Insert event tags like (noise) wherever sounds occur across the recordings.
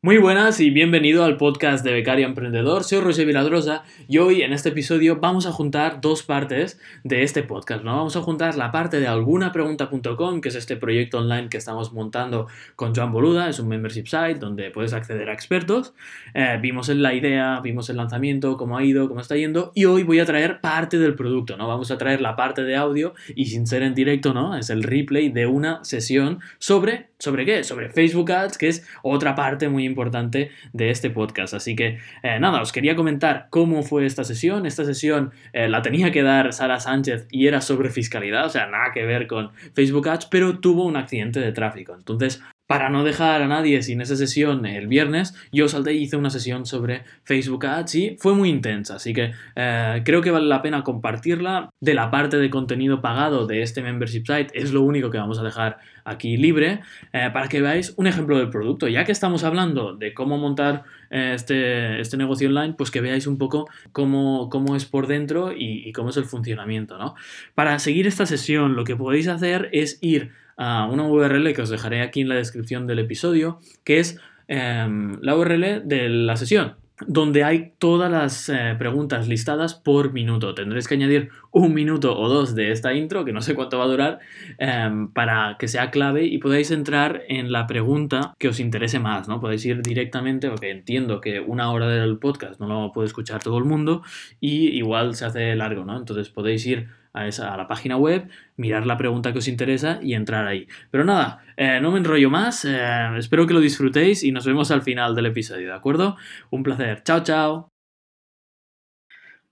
Muy buenas y bienvenido al podcast de Becario Emprendedor. Soy Roger Viladrosa y hoy en este episodio vamos a juntar dos partes de este podcast. ¿no? Vamos a juntar la parte de algunapregunta.com, que es este proyecto online que estamos montando con Joan Boluda, es un membership site donde puedes acceder a expertos. Eh, vimos la idea, vimos el lanzamiento, cómo ha ido, cómo está yendo y hoy voy a traer parte del producto. ¿no? Vamos a traer la parte de audio y sin ser en directo, ¿no? es el replay de una sesión sobre, ¿sobre qué? Sobre Facebook Ads, que es otra parte muy importante de este podcast. Así que eh, nada, os quería comentar cómo fue esta sesión. Esta sesión eh, la tenía que dar Sara Sánchez y era sobre fiscalidad, o sea, nada que ver con Facebook Ads, pero tuvo un accidente de tráfico. Entonces, para no dejar a nadie sin esa sesión el viernes, yo salté y hice una sesión sobre Facebook Ads y fue muy intensa, así que eh, creo que vale la pena compartirla. De la parte de contenido pagado de este membership site es lo único que vamos a dejar aquí libre eh, para que veáis un ejemplo del producto. Ya que estamos hablando de cómo montar eh, este, este, negocio online, pues que veáis un poco cómo, cómo es por dentro y, y cómo es el funcionamiento. ¿no? Para seguir esta sesión lo que podéis hacer es ir a una URL que os dejaré aquí en la descripción del episodio, que es em, la URL de la sesión, donde hay todas las eh, preguntas listadas por minuto. Tendréis que añadir un minuto o dos de esta intro, que no sé cuánto va a durar, em, para que sea clave y podáis entrar en la pregunta que os interese más, ¿no? Podéis ir directamente, porque entiendo que una hora del podcast no lo puede escuchar todo el mundo y igual se hace largo, ¿no? Entonces podéis ir a, esa, a la página web, mirar la pregunta que os interesa y entrar ahí. Pero nada, eh, no me enrollo más, eh, espero que lo disfrutéis y nos vemos al final del episodio, ¿de acuerdo? Un placer, chao, chao.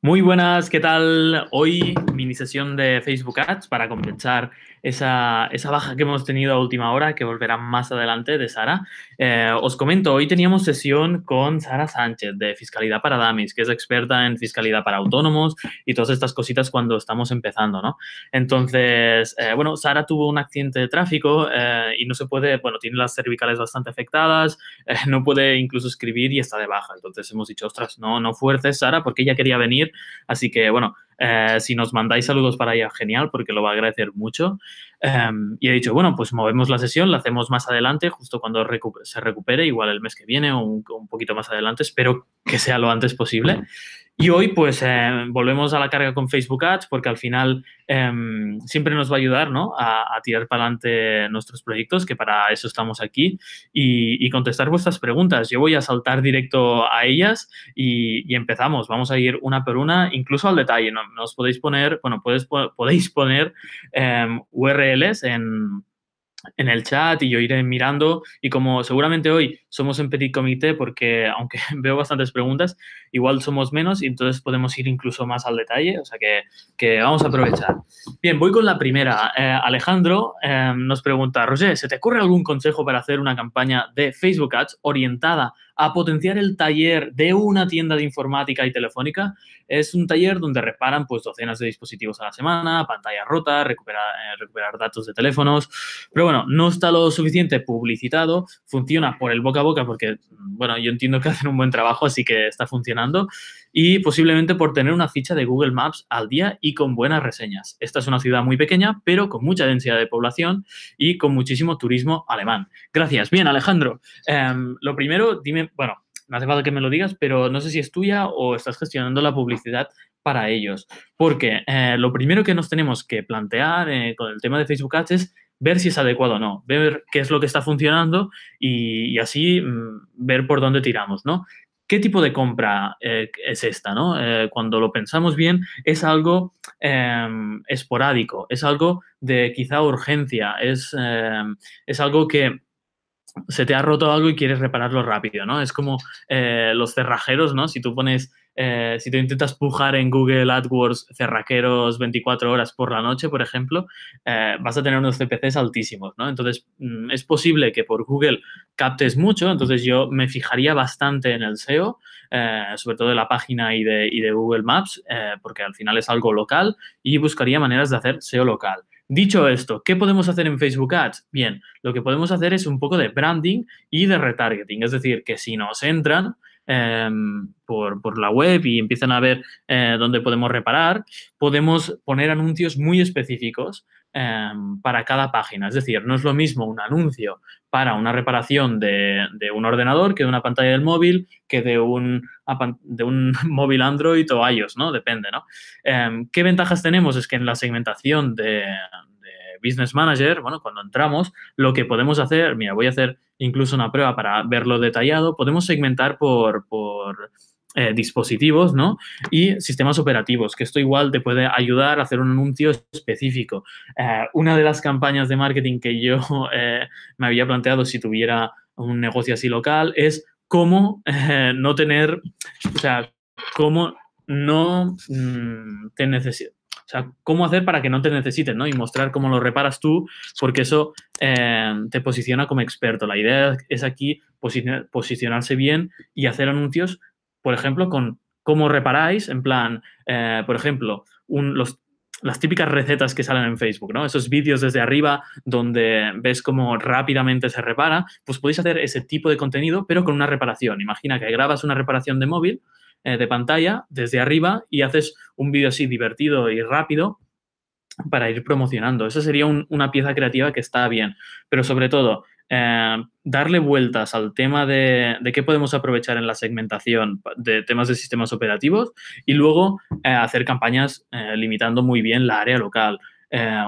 Muy buenas, ¿qué tal? Hoy mini sesión de Facebook Ads para compensar esa, esa, baja que hemos tenido a última hora, que volverá más adelante de Sara. Eh, os comento, hoy teníamos sesión con Sara Sánchez de Fiscalidad para Damis, que es experta en fiscalidad para autónomos y todas estas cositas cuando estamos empezando, ¿no? Entonces, eh, bueno, Sara tuvo un accidente de tráfico eh, y no se puede, bueno, tiene las cervicales bastante afectadas, eh, no puede incluso escribir y está de baja. Entonces hemos dicho, ostras, no, no fuerces, Sara, porque ella quería venir. Así que, bueno, eh, si nos mandáis saludos para ella, genial, porque lo va a agradecer mucho. Eh, y he dicho, bueno, pues movemos la sesión, la hacemos más adelante, justo cuando se recupere, igual el mes que viene o un, poquito más adelante. Espero que sea lo antes posible. Y hoy, pues, eh, volvemos a la carga con Facebook Ads porque al final eh, siempre nos va a ayudar ¿no? a, tirar para adelante nuestros proyectos, que para eso estamos aquí, y, contestar vuestras preguntas. Yo voy a saltar directo a ellas y, empezamos. Vamos a ir una por una, incluso al detalle. ¿no? Nos podéis poner, bueno, podéis, podéis poner eh, URLs en en el chat y yo iré mirando y como seguramente hoy somos en petit comité porque aunque (laughs) veo bastantes preguntas, igual somos menos y entonces podemos ir incluso más al detalle, o sea que, que vamos a aprovechar. Bien, voy con la primera. Eh, Alejandro eh, nos pregunta, Roger, ¿se te ocurre algún consejo para hacer una campaña de Facebook Ads orientada a potenciar el taller de una tienda de informática y telefónica. Es un taller donde reparan pues docenas de dispositivos a la semana, pantallas rotas, recuperar, eh, recuperar datos de teléfonos. Pero bueno, no está lo suficiente publicitado, funciona por el boca a porque, bueno, yo entiendo que (laughs) hacen un buen trabajo, así que está funcionando y posiblemente por tener una ficha de Google Maps al día y con buenas reseñas. Esta es una ciudad muy pequeña, pero con mucha densidad de población y con muchísimo turismo alemán. Gracias. Bien, Alejandro. Eh, lo primero, dime, bueno, no hace falta que me lo digas, pero no sé si es tuya o estás gestionando la publicidad para ellos. Porque eh, lo primero que nos tenemos que plantear eh, con el tema de Facebook Ads es ver si es adecuado o no, ver qué es lo que está funcionando y, y así mmm, ver por dónde tiramos, ¿no? ¿Qué tipo de compra eh, es esta? ¿no? Eh, cuando lo pensamos bien, es algo eh, esporádico, es algo de quizá urgencia, es, es algo que se te ha roto algo y quieres repararlo rápido, ¿no? Es como los cerrajeros, ¿no? Si tú pones eh, si te intentas pujar en Google AdWords cerraqueros 24 horas por la noche, por ejemplo, eh, vas a tener unos CPCs altísimos, ¿no? Entonces, mm, es posible que por Google captes mucho, entonces yo me fijaría bastante en el SEO, eh, sobre todo de la página y de, y de Google Maps, porque al final es algo local y buscaría maneras de hacer SEO local. Dicho esto, ¿qué podemos hacer en Facebook Ads? Bien, lo que podemos hacer es un poco de branding y de retargeting, es decir, que si nos entran, eh, por, por, la web y empiezan a ver eh, dónde podemos reparar, podemos poner anuncios muy específicos em, para cada página. Es decir, no es lo mismo un anuncio para una reparación de, un ordenador que de una pantalla del móvil, que de un, de un (laughs) móvil Android o iOS, ¿no? Depende, ¿no? Em, ¿Qué ventajas tenemos? Es que en la segmentación de, Business Manager, bueno, cuando entramos, lo que podemos hacer, mira, voy a hacer incluso una prueba para verlo detallado, podemos segmentar por, por eh, dispositivos ¿no? y sistemas operativos, que esto igual te puede ayudar a hacer un anuncio específico. Eh, una de las campañas de marketing que yo (laughs) eh, me había planteado si tuviera un negocio así local es cómo (laughs) no tener, o sea, cómo no mm, te necesitas. O sea, cómo hacer para que no te necesiten, ¿no? Y mostrar cómo lo reparas tú, porque eso te posiciona como experto. La idea es aquí posicionarse bien y hacer anuncios por ejemplo, con cómo reparáis, en plan, eh, por ejemplo, las típicas recetas que salen en Facebook, ¿no? Esos vídeos desde arriba donde ves cómo rápidamente se repara, pues podéis hacer ese tipo de contenido, pero con una reparación. Imagina que grabas una reparación de móvil, eh, de pantalla, desde arriba y haces un vídeo así divertido y rápido para ir promocionando. Esa sería una pieza creativa que está bien. Pero sobre todo, eh, darle vueltas al tema de, qué podemos aprovechar en la segmentación de temas de sistemas operativos y luego eh, hacer campañas limitando muy bien la área local.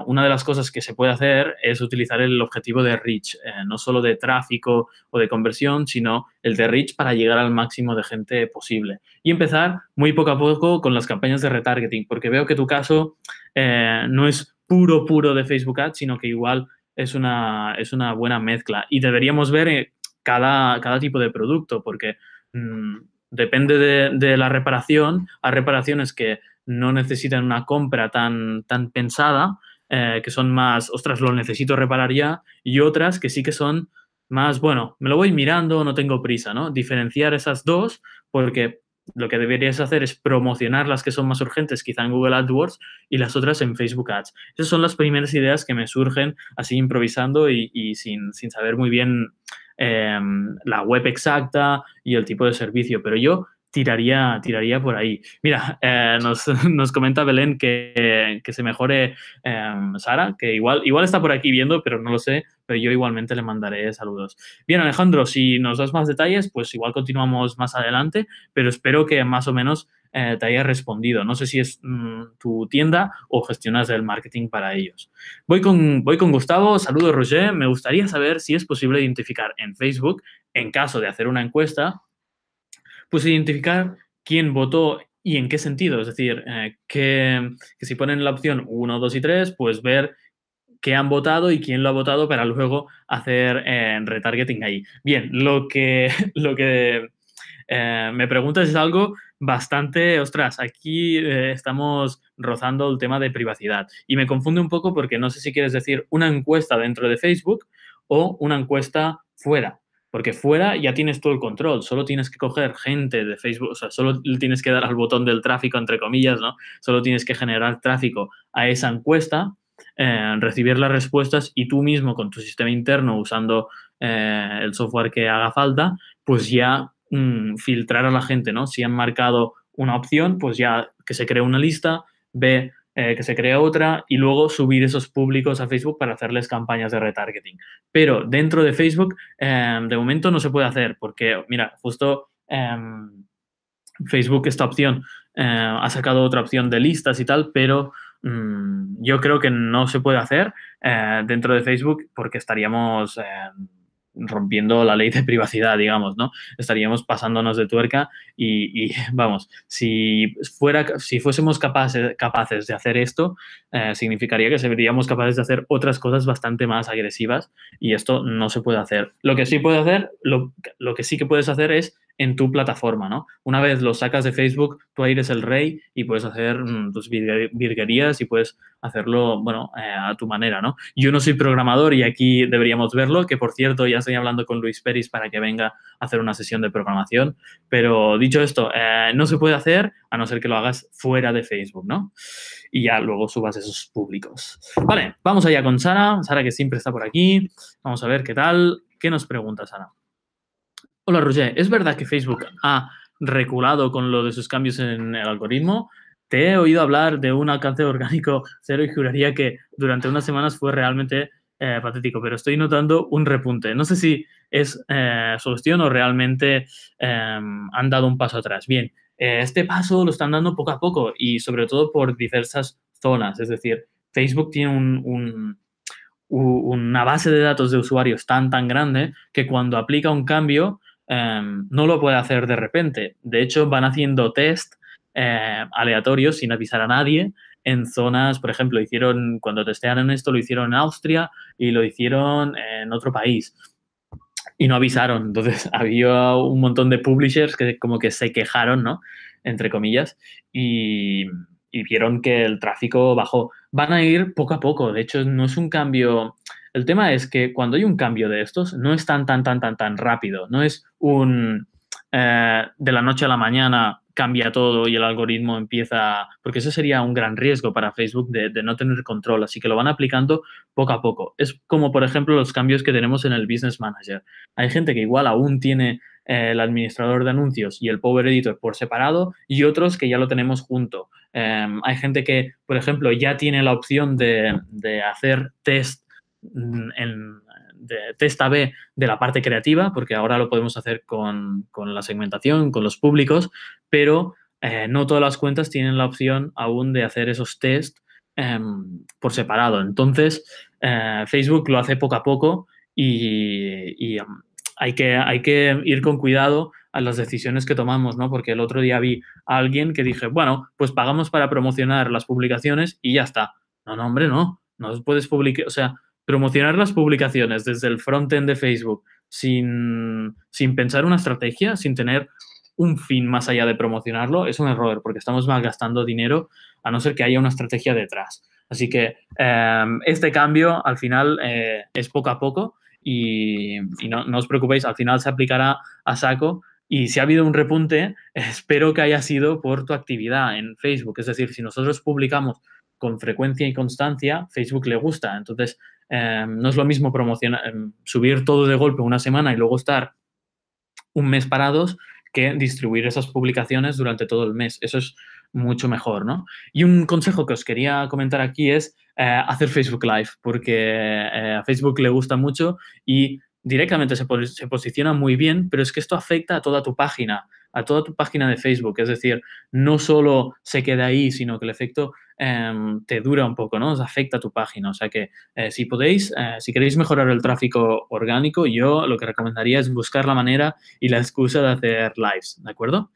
Una de las cosas que se puede hacer es utilizar el objetivo de reach, no solo de tráfico o de conversión, sino el de reach para llegar al máximo de gente posible. Y empezar muy poco a poco con las campañas de retargeting, porque veo que tu caso no es puro, puro de Facebook Ads, sino que igual es una, es una buena mezcla. Y deberíamos ver eh, cada, cada tipo de producto, porque mm, depende de, la reparación. Hay reparaciones que no necesitan una compra tan, tan pensada, eh, que son más, ostras, lo necesito reparar ya, y otras que sí que son más, bueno, me lo voy mirando, no tengo prisa, ¿no? Diferenciar esas dos, porque lo que deberías hacer es promocionar las que son más urgentes, quizá en Google AdWords, y las otras en Facebook Ads. Esas son las primeras ideas que me surgen así improvisando y, sin, saber muy bien em, la web exacta y el tipo de servicio. Pero yo tiraría, tiraría por ahí. Mira, eh, nos, (laughs) comenta Belén que, se mejore em, Sara, que igual, igual está por aquí viendo, pero no lo sé, pero yo igualmente le mandaré saludos. Bien, Alejandro, si nos das más detalles, pues igual continuamos más adelante, pero espero que más o menos eh, te haya respondido. No sé si es mm, tu tienda o gestionas el marketing para ellos. Voy con, voy con Gustavo, saludos Roger, me gustaría saber si es posible identificar en Facebook, en caso de hacer una encuesta, pues identificar quién votó y en qué sentido. Es decir, eh, que, si ponen la opción 1, 2 y 3, pues ver qué han votado y quién lo ha votado para luego hacer eh, retargeting ahí. Bien, lo que, (laughs) lo que eh, me preguntas es algo bastante, ostras, aquí estamos rozando el tema de privacidad y me confunde un poco porque no sé si quieres decir una encuesta dentro de Facebook o una encuesta fuera. Porque fuera ya tienes todo el control, solo tienes que coger gente de Facebook, o sea, solo tienes que dar al botón del tráfico, entre comillas, ¿no? Solo tienes que generar tráfico a esa encuesta, eh, recibir las respuestas y tú mismo con tu sistema interno usando eh, el software que haga falta, pues ya mm, filtrar a la gente, ¿no? Si han marcado una opción, pues ya que se cree una lista, ve eh, que se crea otra y luego subir esos públicos a Facebook para hacerles campañas de retargeting. Pero dentro de Facebook, em, de momento no se puede hacer porque, mira, justo em, Facebook esta opción eh, ha sacado otra opción de listas y tal, pero mm, yo creo que no se puede hacer eh, dentro de Facebook porque estaríamos em, rompiendo la ley de privacidad, digamos, ¿no? Estaríamos pasándonos de tuerca y, (laughs) vamos, si, fuera, si fuésemos capaces, capaces de hacer esto, eh, significaría que seríamos capaces de hacer otras cosas bastante más agresivas y esto no se puede hacer. Lo que sí puede hacer, lo, lo que sí que puedes hacer es en tu plataforma, ¿no? Una vez lo sacas de Facebook, tú ahí eres el rey y puedes hacer mm, tus virguerías y puedes hacerlo, bueno, eh, a tu manera, ¿no? Yo no soy programador y aquí deberíamos verlo, que por cierto ya estoy hablando con Luis Peris para que venga a hacer una sesión de programación, pero dicho esto, eh, no se puede hacer a no ser que lo hagas fuera de Facebook, ¿no? Y ya luego subas esos públicos. Vale, vamos allá con Sara, Sara que siempre está por aquí, vamos a ver qué tal, ¿qué nos pregunta Sara? Hola Roger, ¿es verdad que Facebook ha reculado con lo de sus cambios en el algoritmo? te he oído hablar de un alcance orgánico cero y juraría que durante unas semanas fue realmente eh, patético, pero estoy notando un repunte. No sé si es eh, solución o realmente em, han dado un paso atrás. Bien, eh, este paso lo están dando poco a poco y sobre todo por diversas zonas. Es decir, Facebook tiene un, una base de datos de usuarios tan, tan grande que cuando aplica un cambio em, no lo puede hacer de repente. De hecho, van haciendo test eh, aleatorios sin avisar a nadie en zonas, por ejemplo, hicieron, cuando testearon esto, lo hicieron en Austria y lo hicieron en otro país. Y no avisaron. Entonces, (laughs) había un montón de publishers que como que se quejaron, ¿no? Entre comillas. Y, y vieron que el tráfico bajó. Van a ir poco a poco. De hecho, no es un cambio. El tema es que cuando hay un cambio de estos, no es tan, tan, tan, tan, tan rápido. No es un eh, de la noche a la mañana cambia todo y el algoritmo empieza, porque eso sería un gran riesgo para Facebook de, no tener control, así que lo van aplicando poco a poco. Es como, por ejemplo, los cambios que tenemos en el Business Manager. Hay gente que igual aún tiene eh, el administrador de anuncios y el Power Editor por separado y otros que ya lo tenemos junto. Em, hay gente que, por ejemplo, ya tiene la opción de, de hacer test mm, en de test A-B de la parte creativa, porque ahora lo podemos hacer con, la segmentación, con los públicos, pero eh, no todas las cuentas tienen la opción aún de hacer esos test em, por separado. Entonces, eh, Facebook lo hace poco a poco y, em, hay, que, hay que ir con cuidado a las decisiones que tomamos, ¿no? Porque el otro día vi a alguien que dije, bueno, pues pagamos para promocionar las publicaciones y ya está. No, no, hombre, no. No puedes publicar, o sea, promocionar las publicaciones desde el frontend de Facebook sin, sin pensar una estrategia, sin tener un fin más allá de promocionarlo, es un error porque estamos malgastando dinero a no ser que haya una estrategia detrás. Así que em, este cambio al final eh, es poco a poco y, no, no, os preocupéis, al final se aplicará a saco y si ha habido un repunte, (laughs) espero que haya sido por tu actividad en Facebook. Es decir, si nosotros publicamos con frecuencia y constancia, Facebook le gusta. Entonces, em, no es lo mismo promocionar, em, subir todo de golpe una semana y luego estar un mes parados que distribuir esas publicaciones durante todo el mes. Eso es mucho mejor, ¿no? Y un consejo que os quería comentar aquí es eh, hacer Facebook Live, porque eh, a Facebook le gusta mucho y directamente se, se, posiciona muy bien, pero es que esto afecta a toda tu página, a toda tu página de Facebook. Es decir, no solo se queda ahí, sino que el efecto Em, te dura un poco, ¿no? Os afecta a tu página. O sea que eh, si podéis, eh, si queréis mejorar el tráfico orgánico, yo lo que recomendaría es buscar la manera y la excusa de hacer lives, ¿de acuerdo?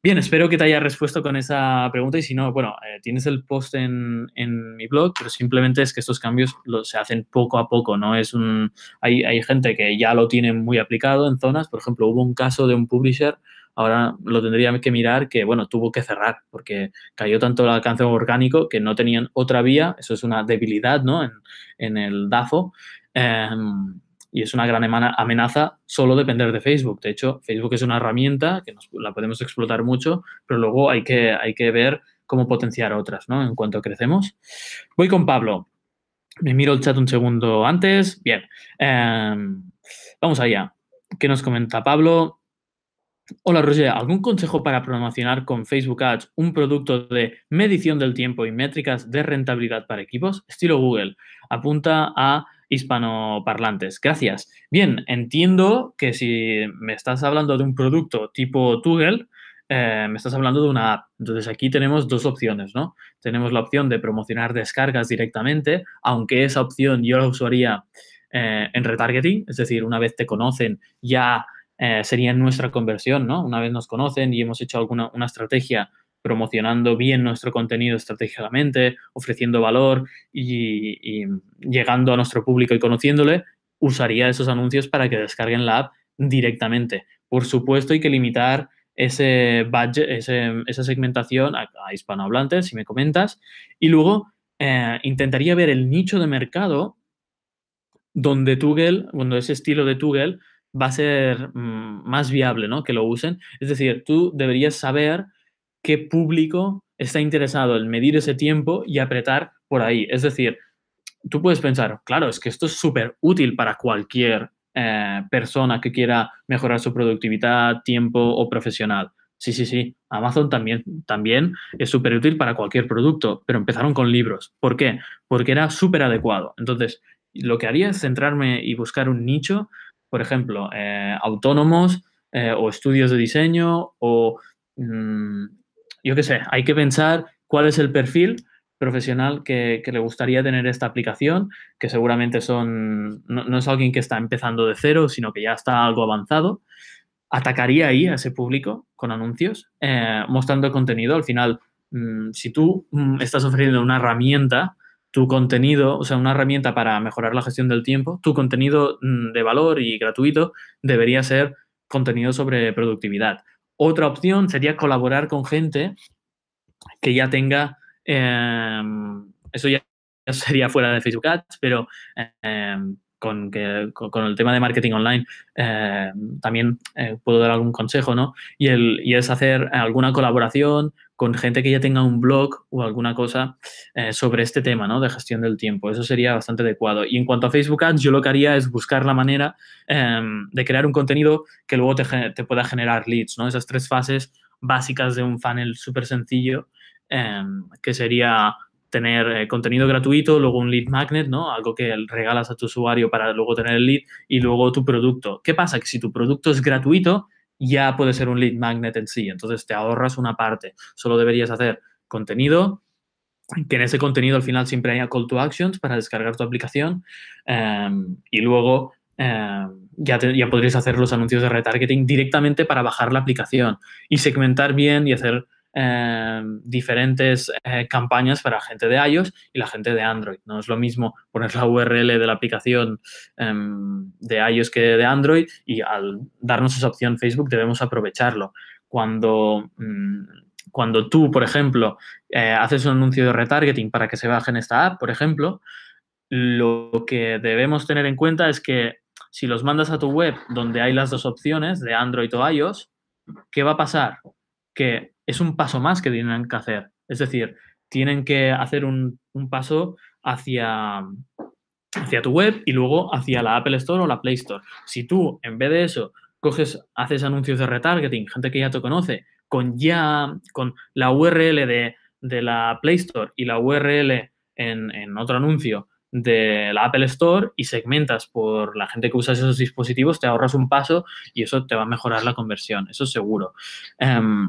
Bien, espero que te haya respuesto con esa pregunta y si no, bueno, eh, tienes el post en, en, mi blog, pero simplemente es que estos cambios se hacen poco a poco, ¿no? Es un, hay, hay gente que ya lo tiene muy aplicado en zonas, por ejemplo, hubo un caso de un publisher ahora lo tendría que mirar que, bueno, tuvo que cerrar porque cayó tanto el alcance orgánico que no tenían otra vía, eso es una debilidad, ¿no? En, el DAFO. Em, y es una gran amenaza solo depender de Facebook. De hecho, Facebook es una herramienta que la podemos explotar mucho, pero luego hay que, hay que ver cómo potenciar otras, ¿no? En cuanto crecemos. Voy con Pablo. Me miro el chat un segundo antes. Bien. Em, vamos allá. ¿Qué nos comenta Pablo? Hola Roger, ¿algún consejo para promocionar con Facebook Ads un producto de medición del tiempo y métricas de rentabilidad para equipos? Estilo Google. Apunta a hispanoparlantes. Gracias. Bien, entiendo que si me estás hablando de un producto tipo Google, eh, me estás hablando de una app. Entonces aquí tenemos dos opciones, ¿no? Tenemos la opción de promocionar descargas directamente, aunque esa opción yo la usaría eh, en retargeting, es decir, una vez te conocen ya eh, sería nuestra conversión, ¿no? Una vez nos conocen y hemos hecho alguna una estrategia promocionando bien nuestro contenido estratégicamente, ofreciendo valor y, llegando a nuestro público y conociéndole, usaría esos anuncios para que descarguen la app directamente. Por supuesto, hay que limitar ese budget, esa segmentación a, hispanohablantes, si me comentas, y luego eh, intentaría ver el nicho de mercado donde Google, cuando ese estilo de Google va a ser mm, más viable ¿no? que lo usen. Es decir, tú deberías saber qué público está interesado en medir ese tiempo y apretar por ahí. Es decir, tú puedes pensar, claro, es que esto es súper útil para cualquier eh, persona que quiera mejorar su productividad, tiempo o profesional. Sí, sí, sí. Amazon también, también es súper útil para cualquier producto, pero empezaron con libros. ¿Por qué? Porque era súper adecuado. Entonces, lo que haría es centrarme y buscar un nicho, por ejemplo, eh, autónomos eh, o estudios de diseño o, mm, yo qué sé, hay que pensar cuál es el perfil profesional que, le gustaría tener esta aplicación, que seguramente son, no, es alguien que está empezando de cero, sino que ya está algo avanzado. Atacaría ahí a ese público con anuncios, eh, mostrando contenido. Al final, mm, si tú mm, estás ofreciendo una herramienta, tu contenido, o sea, una herramienta para mejorar la gestión del tiempo, tu contenido mm, de valor y gratuito debería ser contenido sobre productividad. Otra opción sería colaborar con gente que ya tenga Em, eso ya (laughs) sería fuera de Facebook Ads, pero em, con, que, con, el tema de marketing online em, también eh, puedo dar algún consejo, ¿no? Y, es hacer alguna colaboración con gente que ya tenga un blog o alguna cosa eh, sobre este tema, ¿no? De gestión del tiempo. Eso sería bastante adecuado. Y en cuanto a Facebook Ads, yo lo que haría es buscar la manera de crear un contenido que luego te, te, pueda generar leads, ¿no? Esas tres fases básicas de un funnel súper sencillo Em, que sería tener eh, contenido gratuito, luego un lead magnet, ¿no? Algo que regalas a tu usuario para luego tener el lead y luego tu producto. ¿Qué pasa? Que si tu producto es gratuito, ya puede ser un lead magnet en sí. Entonces te ahorras una parte. Solo deberías hacer contenido, que en ese contenido al final siempre haya call to actions para descargar tu aplicación em, y luego em, ya, ya podrías hacer los anuncios de retargeting directamente para bajar la aplicación y segmentar bien y hacer Em, diferentes eh, campañas para gente de iOS y la gente de Android. No es lo mismo poner la URL de la aplicación em, de iOS que de Android y al darnos esa opción Facebook debemos aprovecharlo. Cuando, mm, cuando tú, por ejemplo, eh, haces un anuncio de retargeting para que se baje en esta app, por ejemplo, lo que debemos tener en cuenta es que si los mandas a tu web donde hay las dos opciones de Android o iOS, ¿qué va a pasar? Que es un paso más que tienen que hacer. Es decir, tienen que hacer un, paso hacia, hacia tu web y luego hacia la Apple Store o la Play Store. Si tú, en vez de eso, coges, haces anuncios de retargeting, gente que ya te conoce, con ya, con la URL de, la Play Store y la URL en, en, otro anuncio de la Apple Store y segmentas por la gente que usa esos dispositivos, te ahorras un paso y eso te va a mejorar la conversión, eso seguro. Em,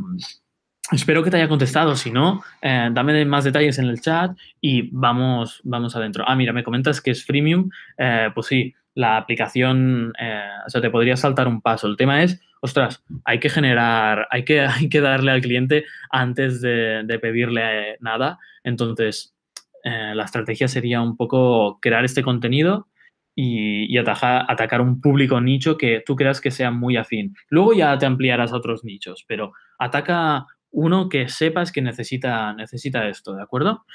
Espero que te haya contestado. Si no, eh, dame más detalles en el chat y vamos, vamos adentro. Ah, mira, me comentas que es freemium. Eh, pues sí, la aplicación, eh, o sea, te podría saltar un paso. El tema es, ostras, hay que generar, hay que, (laughs) hay que darle al cliente antes de, pedirle nada. Entonces, la estrategia sería un poco crear este contenido y, y atacar un público nicho que tú creas que sea muy afín. Luego ya te ampliarás a otros nichos, pero ataca uno que sepas que necesita, necesita esto, ¿de acuerdo?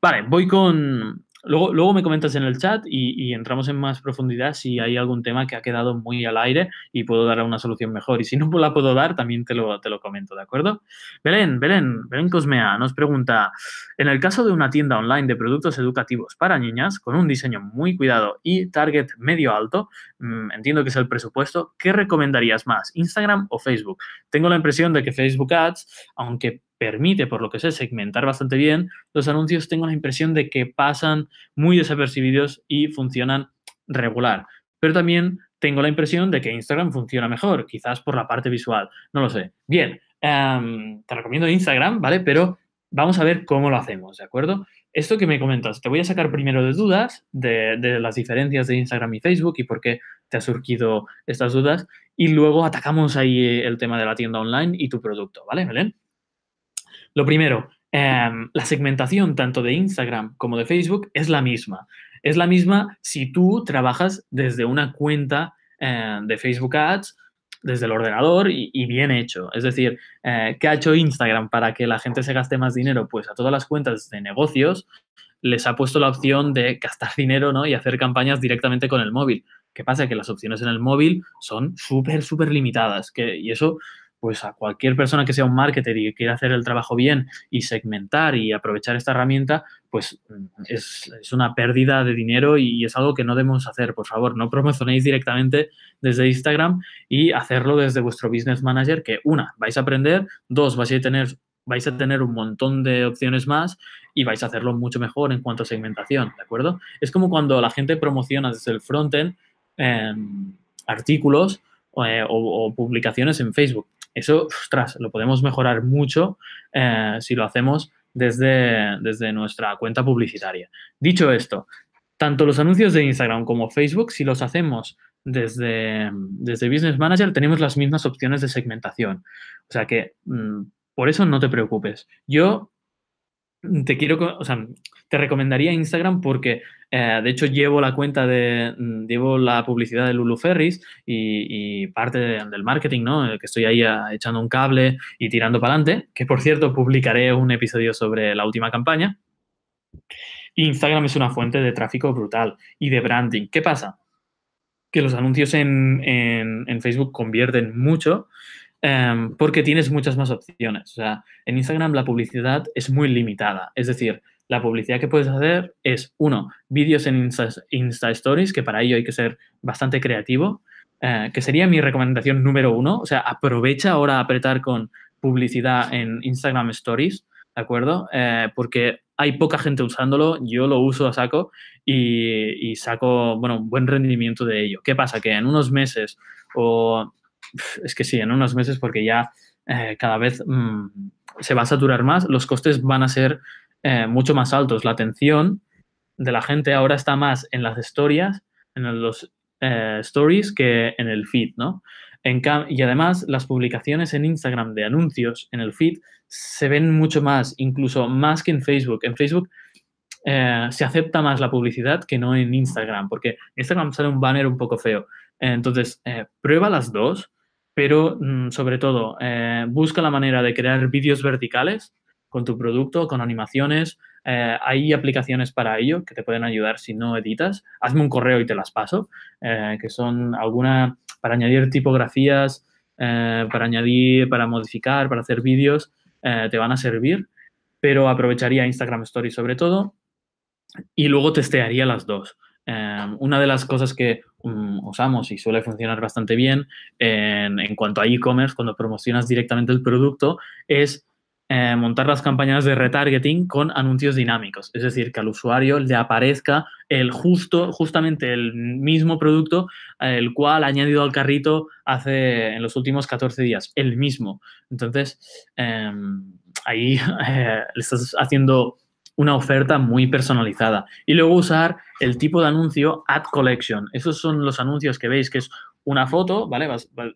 Vale, voy con, Luego, luego me comentas en el chat y, entramos en más profundidad si hay algún tema que ha quedado muy al aire y puedo dar una solución mejor. Y si no la puedo dar, también te lo, te lo comento, ¿de acuerdo? Belén, Belén, Belén Cosmea nos pregunta, en el caso de una tienda online de productos educativos para niñas con un diseño muy cuidado y target medio alto, mm, entiendo que es el presupuesto, ¿qué recomendarías más, Instagram o Facebook? Tengo la impresión de que Facebook Ads, aunque permite, por lo que sé, segmentar bastante bien, los anuncios tengo la impresión de que pasan muy desapercibidos y funcionan regular. Pero también tengo la impresión de que Instagram funciona mejor, quizás por la parte visual, no lo sé. Bien, em, te recomiendo Instagram, ¿vale? Pero vamos a ver cómo lo hacemos, ¿de acuerdo? Esto que me comentas, te voy a sacar primero de dudas de, de, las diferencias de Instagram y Facebook y por qué te ha surgido estas dudas y luego atacamos ahí el tema de la tienda online y tu producto, ¿vale, Belén? Lo primero, em, la segmentación tanto de Instagram como de Facebook es la misma. Es la misma si tú trabajas desde una cuenta eh, de Facebook Ads, desde el ordenador y, bien hecho. Es decir, eh, ¿qué ha hecho Instagram para que la gente se gaste más dinero? Pues a todas las cuentas de negocios les ha puesto la opción de gastar dinero ¿no? y hacer campañas directamente con el móvil. ¿Qué pasa? Que las opciones en el móvil son súper, súper limitadas. Que, y eso pues a cualquier persona que sea un marketer y que quiera hacer el trabajo bien y segmentar y aprovechar esta herramienta, pues mm, es, una pérdida de dinero y es algo que no debemos hacer. Por favor, no promocionéis directamente desde Instagram y hacerlo desde vuestro business manager, que una, vais a aprender, dos, vais a tener vais a tener un montón de opciones más y vais a hacerlo mucho mejor en cuanto a segmentación, ¿de acuerdo? Es como cuando la gente promociona desde el frontend em, artículos eh, o, publicaciones en Facebook. Eso, ostras, lo podemos mejorar mucho eh, si lo hacemos desde, desde nuestra cuenta publicitaria. Dicho esto, tanto los anuncios de Instagram como Facebook, si los hacemos desde, desde Business Manager, tenemos las mismas opciones de segmentación. O sea que mm, por eso no te preocupes. Yo te quiero, o sea, te recomendaría Instagram porque, eh, de hecho, llevo la cuenta de, mm, llevo la publicidad de Lulu Ferris y, parte del marketing, ¿no? Que estoy ahí ah, echando un cable y tirando para adelante, que por cierto publicaré un episodio sobre la última campaña. Instagram es una fuente de tráfico brutal y de branding. ¿Qué pasa? Que los anuncios en Facebook convierten mucho, Em, porque tienes muchas más opciones. O sea, en Instagram la publicidad es muy limitada. Es decir, la publicidad que puedes hacer es, uno, vídeos en Insta, Stories, que para ello hay que ser bastante creativo, eh, que sería mi recomendación número uno. O sea, aprovecha ahora a apretar con publicidad en Instagram Stories, ¿de acuerdo? Eh, porque hay poca gente usándolo, yo lo uso a saco y, y saco, bueno, un buen rendimiento de ello. ¿Qué pasa? Que en unos meses o es que sí, en unos meses porque ya eh, cada vez mm, se va a saturar más, los costes van a ser eh, mucho más altos. La atención de la gente ahora está más en las historias, en los eh, stories que en el feed, ¿no? En y además las publicaciones en Instagram de anuncios en el feed se ven mucho más, incluso más que en Facebook. En Facebook se acepta más la publicidad que no en Instagram, porque Instagram sale un banner un poco feo. Entonces, prueba las dos pero mm, sobre todo eh, busca la manera de crear vídeos verticales con tu producto, con animaciones. Eh, hay aplicaciones para ello que te pueden ayudar si no editas. Hazme un correo y te las paso, eh, que son alguna para añadir tipografías, para añadir, para modificar, para hacer vídeos, te van a servir, pero aprovecharía Instagram Stories sobre todo y luego testearía las dos. Em, una de las cosas que mm, usamos y suele funcionar bastante bien en, cuanto a e-commerce, cuando promocionas directamente el producto, es eh, montar las campañas de retargeting con anuncios dinámicos. Es decir, que al usuario le aparezca el justo, justamente el mismo producto, el cual ha añadido al carrito hace en los últimos 14 días, el mismo. Entonces, em, ahí (laughs) eh, le estás haciendo una oferta muy personalizada. Y luego usar el tipo de anuncio Ad Collection. Esos son los anuncios que veis que es una foto, ¿vale?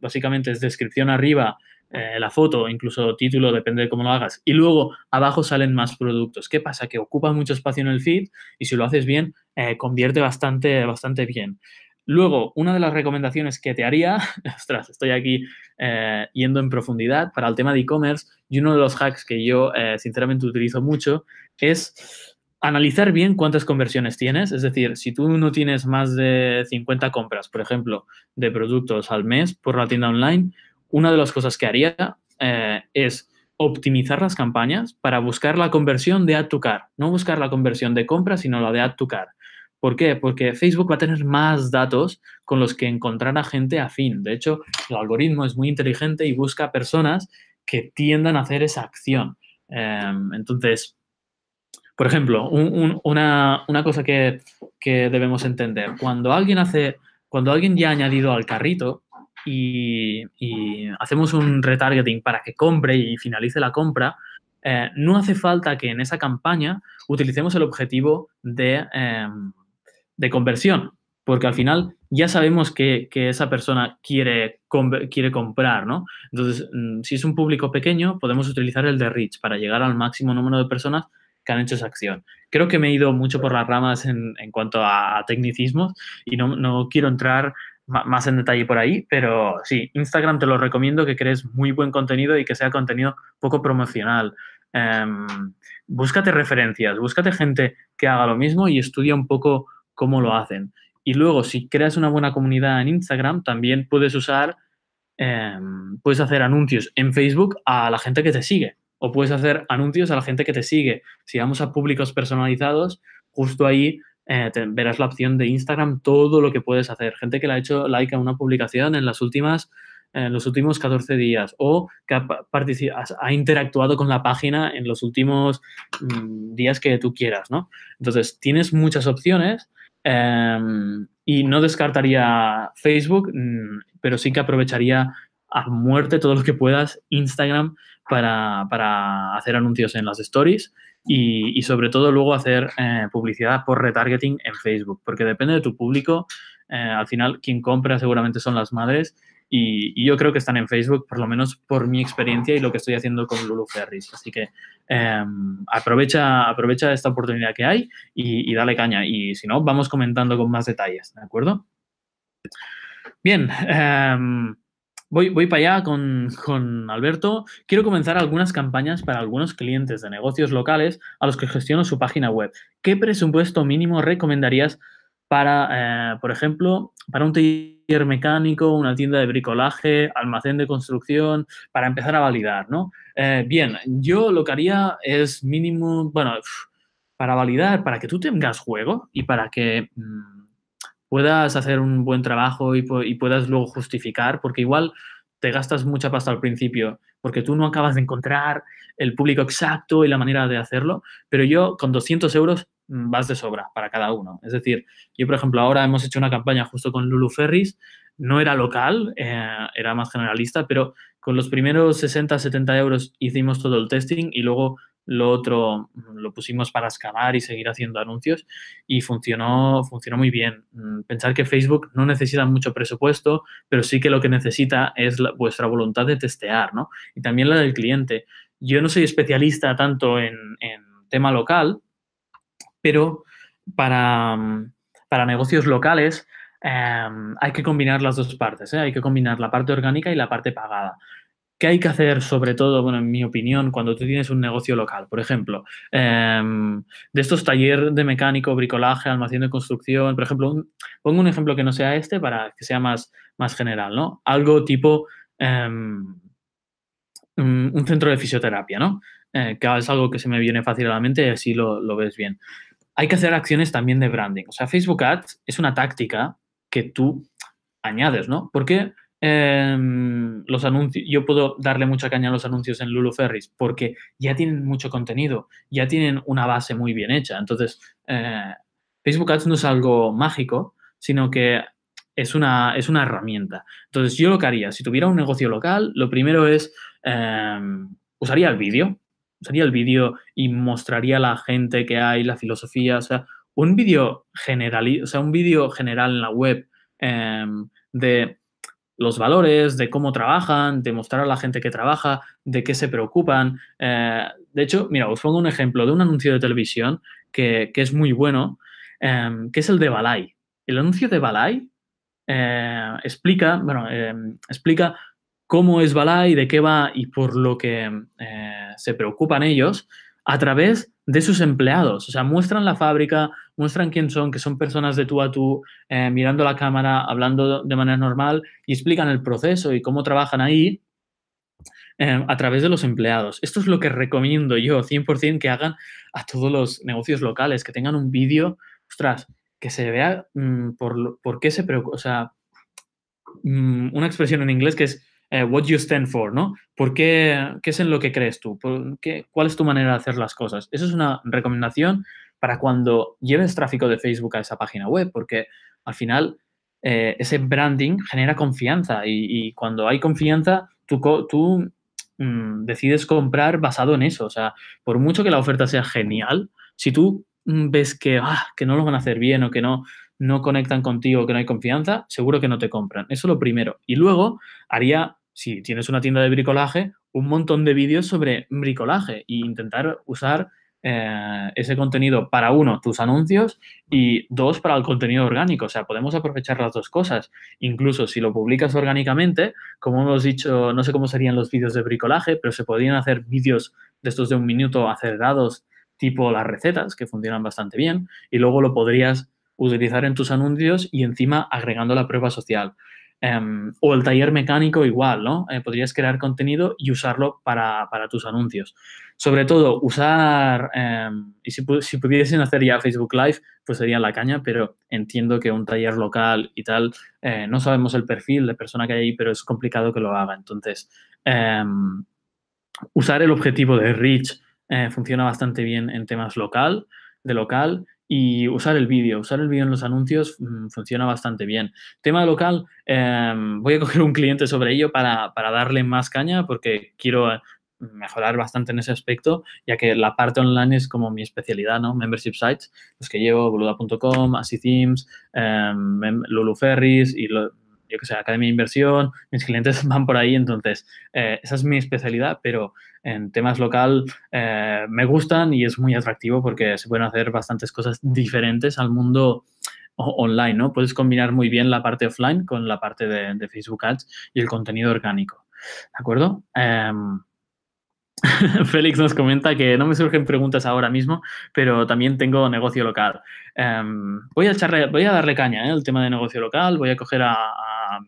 básicamente es descripción arriba, eh, la foto, incluso título, depende de cómo lo hagas. Y luego abajo salen más productos. ¿Qué pasa? Que ocupa mucho espacio en el feed y si lo haces bien, eh, convierte bastante, bastante bien. Luego, una de las recomendaciones que te haría, (laughs) ostras, estoy aquí eh, yendo en profundidad para el tema de e-commerce y uno de los hacks que yo sinceramente utilizo mucho es analizar bien cuántas conversiones tienes. Es decir, si tú no tienes más de 50 compras, por ejemplo, de productos al mes por la tienda online, una de las cosas que haría eh, es optimizar las campañas para buscar la conversión de Add to Car. No buscar la conversión de compra, sino la de Add to Car. ¿Por qué? Porque Facebook va a tener más datos con los que encontrar a gente afín. De hecho, el algoritmo es muy inteligente y busca personas que tiendan a hacer esa acción. Em, entonces, por ejemplo, una, cosa que, debemos entender, cuando alguien hace, cuando alguien ya ha añadido al carrito y, hacemos un retargeting para que compre y finalice la compra, eh, no hace falta que en esa campaña utilicemos el objetivo de, em, conversión, porque al final ya sabemos que, esa persona quiere, quiere comprar, ¿no? Entonces, mm, si es un público pequeño, podemos utilizar el de reach para llegar al máximo número de personas que han hecho esa acción. Creo que me he ido mucho por las ramas en, cuanto a, tecnicismos y no, quiero entrar más en detalle por ahí, pero sí, Instagram te lo recomiendo que crees muy buen contenido y que sea contenido poco promocional. Em, búscate referencias, búscate gente que haga lo mismo y estudia un poco cómo lo hacen. Y luego, si creas una buena comunidad en Instagram, también puedes usar em, puedes hacer anuncios en Facebook a la gente que te sigue o puedes hacer anuncios a la gente que te sigue. Si vamos a públicos personalizados, justo ahí eh, verás la opción de Instagram, todo lo que puedes hacer. Gente que le ha hecho like a una publicación en las últimas en los últimos 14 días o que ha, ha interactuado con la página en los últimos mm, días que tú quieras, ¿no? Entonces, tienes muchas opciones em, y no descartaría Facebook, mm, pero sí que aprovecharía a muerte todo lo que puedas Instagram para, para hacer anuncios en las stories y, y sobre todo luego hacer eh, publicidad por retargeting en Facebook, porque depende de tu público. Eh, al final, quien compra seguramente son las madres y, yo creo que están en Facebook, por lo menos por mi experiencia y lo que estoy haciendo con Lulu Ferris. Así que em, aprovecha, aprovecha esta oportunidad que hay y, dale caña. Y si no, vamos comentando con más detalles, ¿de acuerdo? Bien, um, Voy, voy, para allá con, con, Alberto. Quiero comenzar algunas campañas para algunos clientes de negocios locales a los que gestiono su página web. ¿Qué presupuesto mínimo recomendarías para, eh, por ejemplo, para un taller mecánico, una tienda de bricolaje, almacén de construcción, para empezar a validar, ¿no? Eh, bien, yo lo que haría es mínimo, bueno, para validar, para que tú tengas juego y para que mmm, puedas hacer un buen trabajo y, y puedas luego justificar, porque igual te gastas mucha pasta al principio porque tú no acabas de encontrar el público exacto y la manera de hacerlo, pero yo con 200 euros mm, vas de sobra para cada uno. Es decir, yo, por ejemplo, ahora hemos hecho una campaña justo con Lulu Ferris, no era local, eh, era más generalista, pero con los primeros 60, 70 euros hicimos todo el testing y luego lo otro mm, lo pusimos para escalar y seguir haciendo anuncios y funcionó, funcionó muy bien. Mm, pensar que Facebook no necesita mucho presupuesto, pero sí que lo que necesita es vuestra voluntad de testear, ¿no? Y también la del cliente. Yo no soy especialista tanto en tema local, pero para, para negocios locales eh, hay que combinar las dos partes, ¿eh? hay que combinar la parte orgánica y la parte pagada. ¿Qué hay que hacer, sobre todo, bueno, en mi opinión, cuando tú tienes un negocio local? Por ejemplo, eh, de estos talleres de mecánico, bricolaje, almacén de construcción, por ejemplo, pongo un ejemplo que no sea este para que sea más, más general, ¿no? Algo tipo eh, un centro de fisioterapia, ¿no? Eh, que es algo que se me viene fácil a la mente y así lo, lo ves bien. Hay que hacer acciones también de branding. O sea, Facebook Ads es una táctica que tú añades, ¿no? Porque eh, los anuncios, yo puedo darle mucha caña a los anuncios en Lulu Ferris porque ya tienen mucho contenido, ya tienen una base muy bien hecha. Entonces, eh, Facebook Ads no es algo mágico, sino que es una, es una herramienta. Entonces, yo lo que haría, si tuviera un negocio local, lo primero es, eh, usaría el vídeo, usaría el vídeo y mostraría a la gente que hay, la filosofía, o sea, un vídeo general, o sea, un general en la web eh, de los valores, de cómo trabajan, de mostrar a la gente que trabaja, de qué se preocupan. Eh, de hecho, mira, os pongo un ejemplo de un anuncio de televisión que, que es muy bueno, eh, que es el de Balay. El anuncio de Balay eh, explica, bueno, explica cómo es Balay, de qué va y por lo que se preocupan ellos a través de sus empleados. O sea, muestran la fábrica, muestran quién son, que son personas de tú a tú, eh, mirando la cámara, hablando de manera normal y explican el proceso y cómo trabajan ahí eh, a través de los empleados. Esto es lo que recomiendo yo 100% que hagan a todos los negocios locales, que tengan un vídeo, ostras, que se vea mmm, por, por, qué se preocupa, o sea, mmm, una expresión en inglés que es eh, what you stand for, ¿no? ¿Por qué, qué es en lo que crees tú? ¿Por qué, ¿Cuál es tu manera de hacer las cosas? Eso es una recomendación para cuando lleves tráfico de Facebook a esa página web, porque al final eh, ese branding genera confianza y, cuando hay confianza, tú, mmm, decides comprar basado en eso. O sea, por mucho que la oferta sea genial, si tú mmm, ves que, ah, que no lo van a hacer bien o que no, no conectan contigo, que no hay confianza, seguro que no te compran. Eso es lo primero. Y luego haría si tienes una tienda de bricolaje, un montón de vídeos sobre bricolaje e intentar usar eh, ese contenido para uno, tus anuncios y dos, para el contenido orgánico. O sea, podemos aprovechar las dos cosas. Incluso si lo publicas orgánicamente, como hemos dicho, no sé cómo serían los vídeos de bricolaje, pero se podrían hacer vídeos de estos de un minuto acelerados, tipo las recetas, que funcionan bastante bien, y luego lo podrías utilizar en tus anuncios y encima agregando la prueba social. Em, o el taller mecánico igual, ¿no? Eh, podrías crear contenido y usarlo para, tus anuncios. Sobre todo, usar, em, y si, si, pudiesen hacer ya Facebook Live, pues sería la caña, pero entiendo que un taller local y tal, eh, no sabemos el perfil de persona que hay ahí, pero es complicado que lo haga. Entonces, em, usar el objetivo de Reach eh, funciona bastante bien en temas local, de local, y usar el vídeo. Usar el vídeo en los anuncios mm, funciona bastante bien. Tema local, em, voy a (laughs) coger un cliente sobre ello para, darle más caña porque quiero eh, mejorar bastante en ese aspecto, ya que la parte online es como mi especialidad, ¿no? Membership sites, los que llevo, boluda.com, Así Themes, em, Lulu Ferris y yo que sé, Academia de Inversión, mis clientes (laughs) van por ahí, entonces eh, esa es mi especialidad, pero en temas local eh, me gustan y es muy atractivo porque se pueden hacer bastantes cosas diferentes al mundo online, ¿no? Puedes combinar muy bien la parte offline con la parte de, Facebook Ads y el contenido orgánico, ¿de acuerdo? Em, (laughs) Félix nos comenta que no me surgen preguntas ahora mismo, pero también tengo negocio local. Em, voy, a echarle, voy a darle caña, ¿eh? el tema de negocio local, voy a coger a,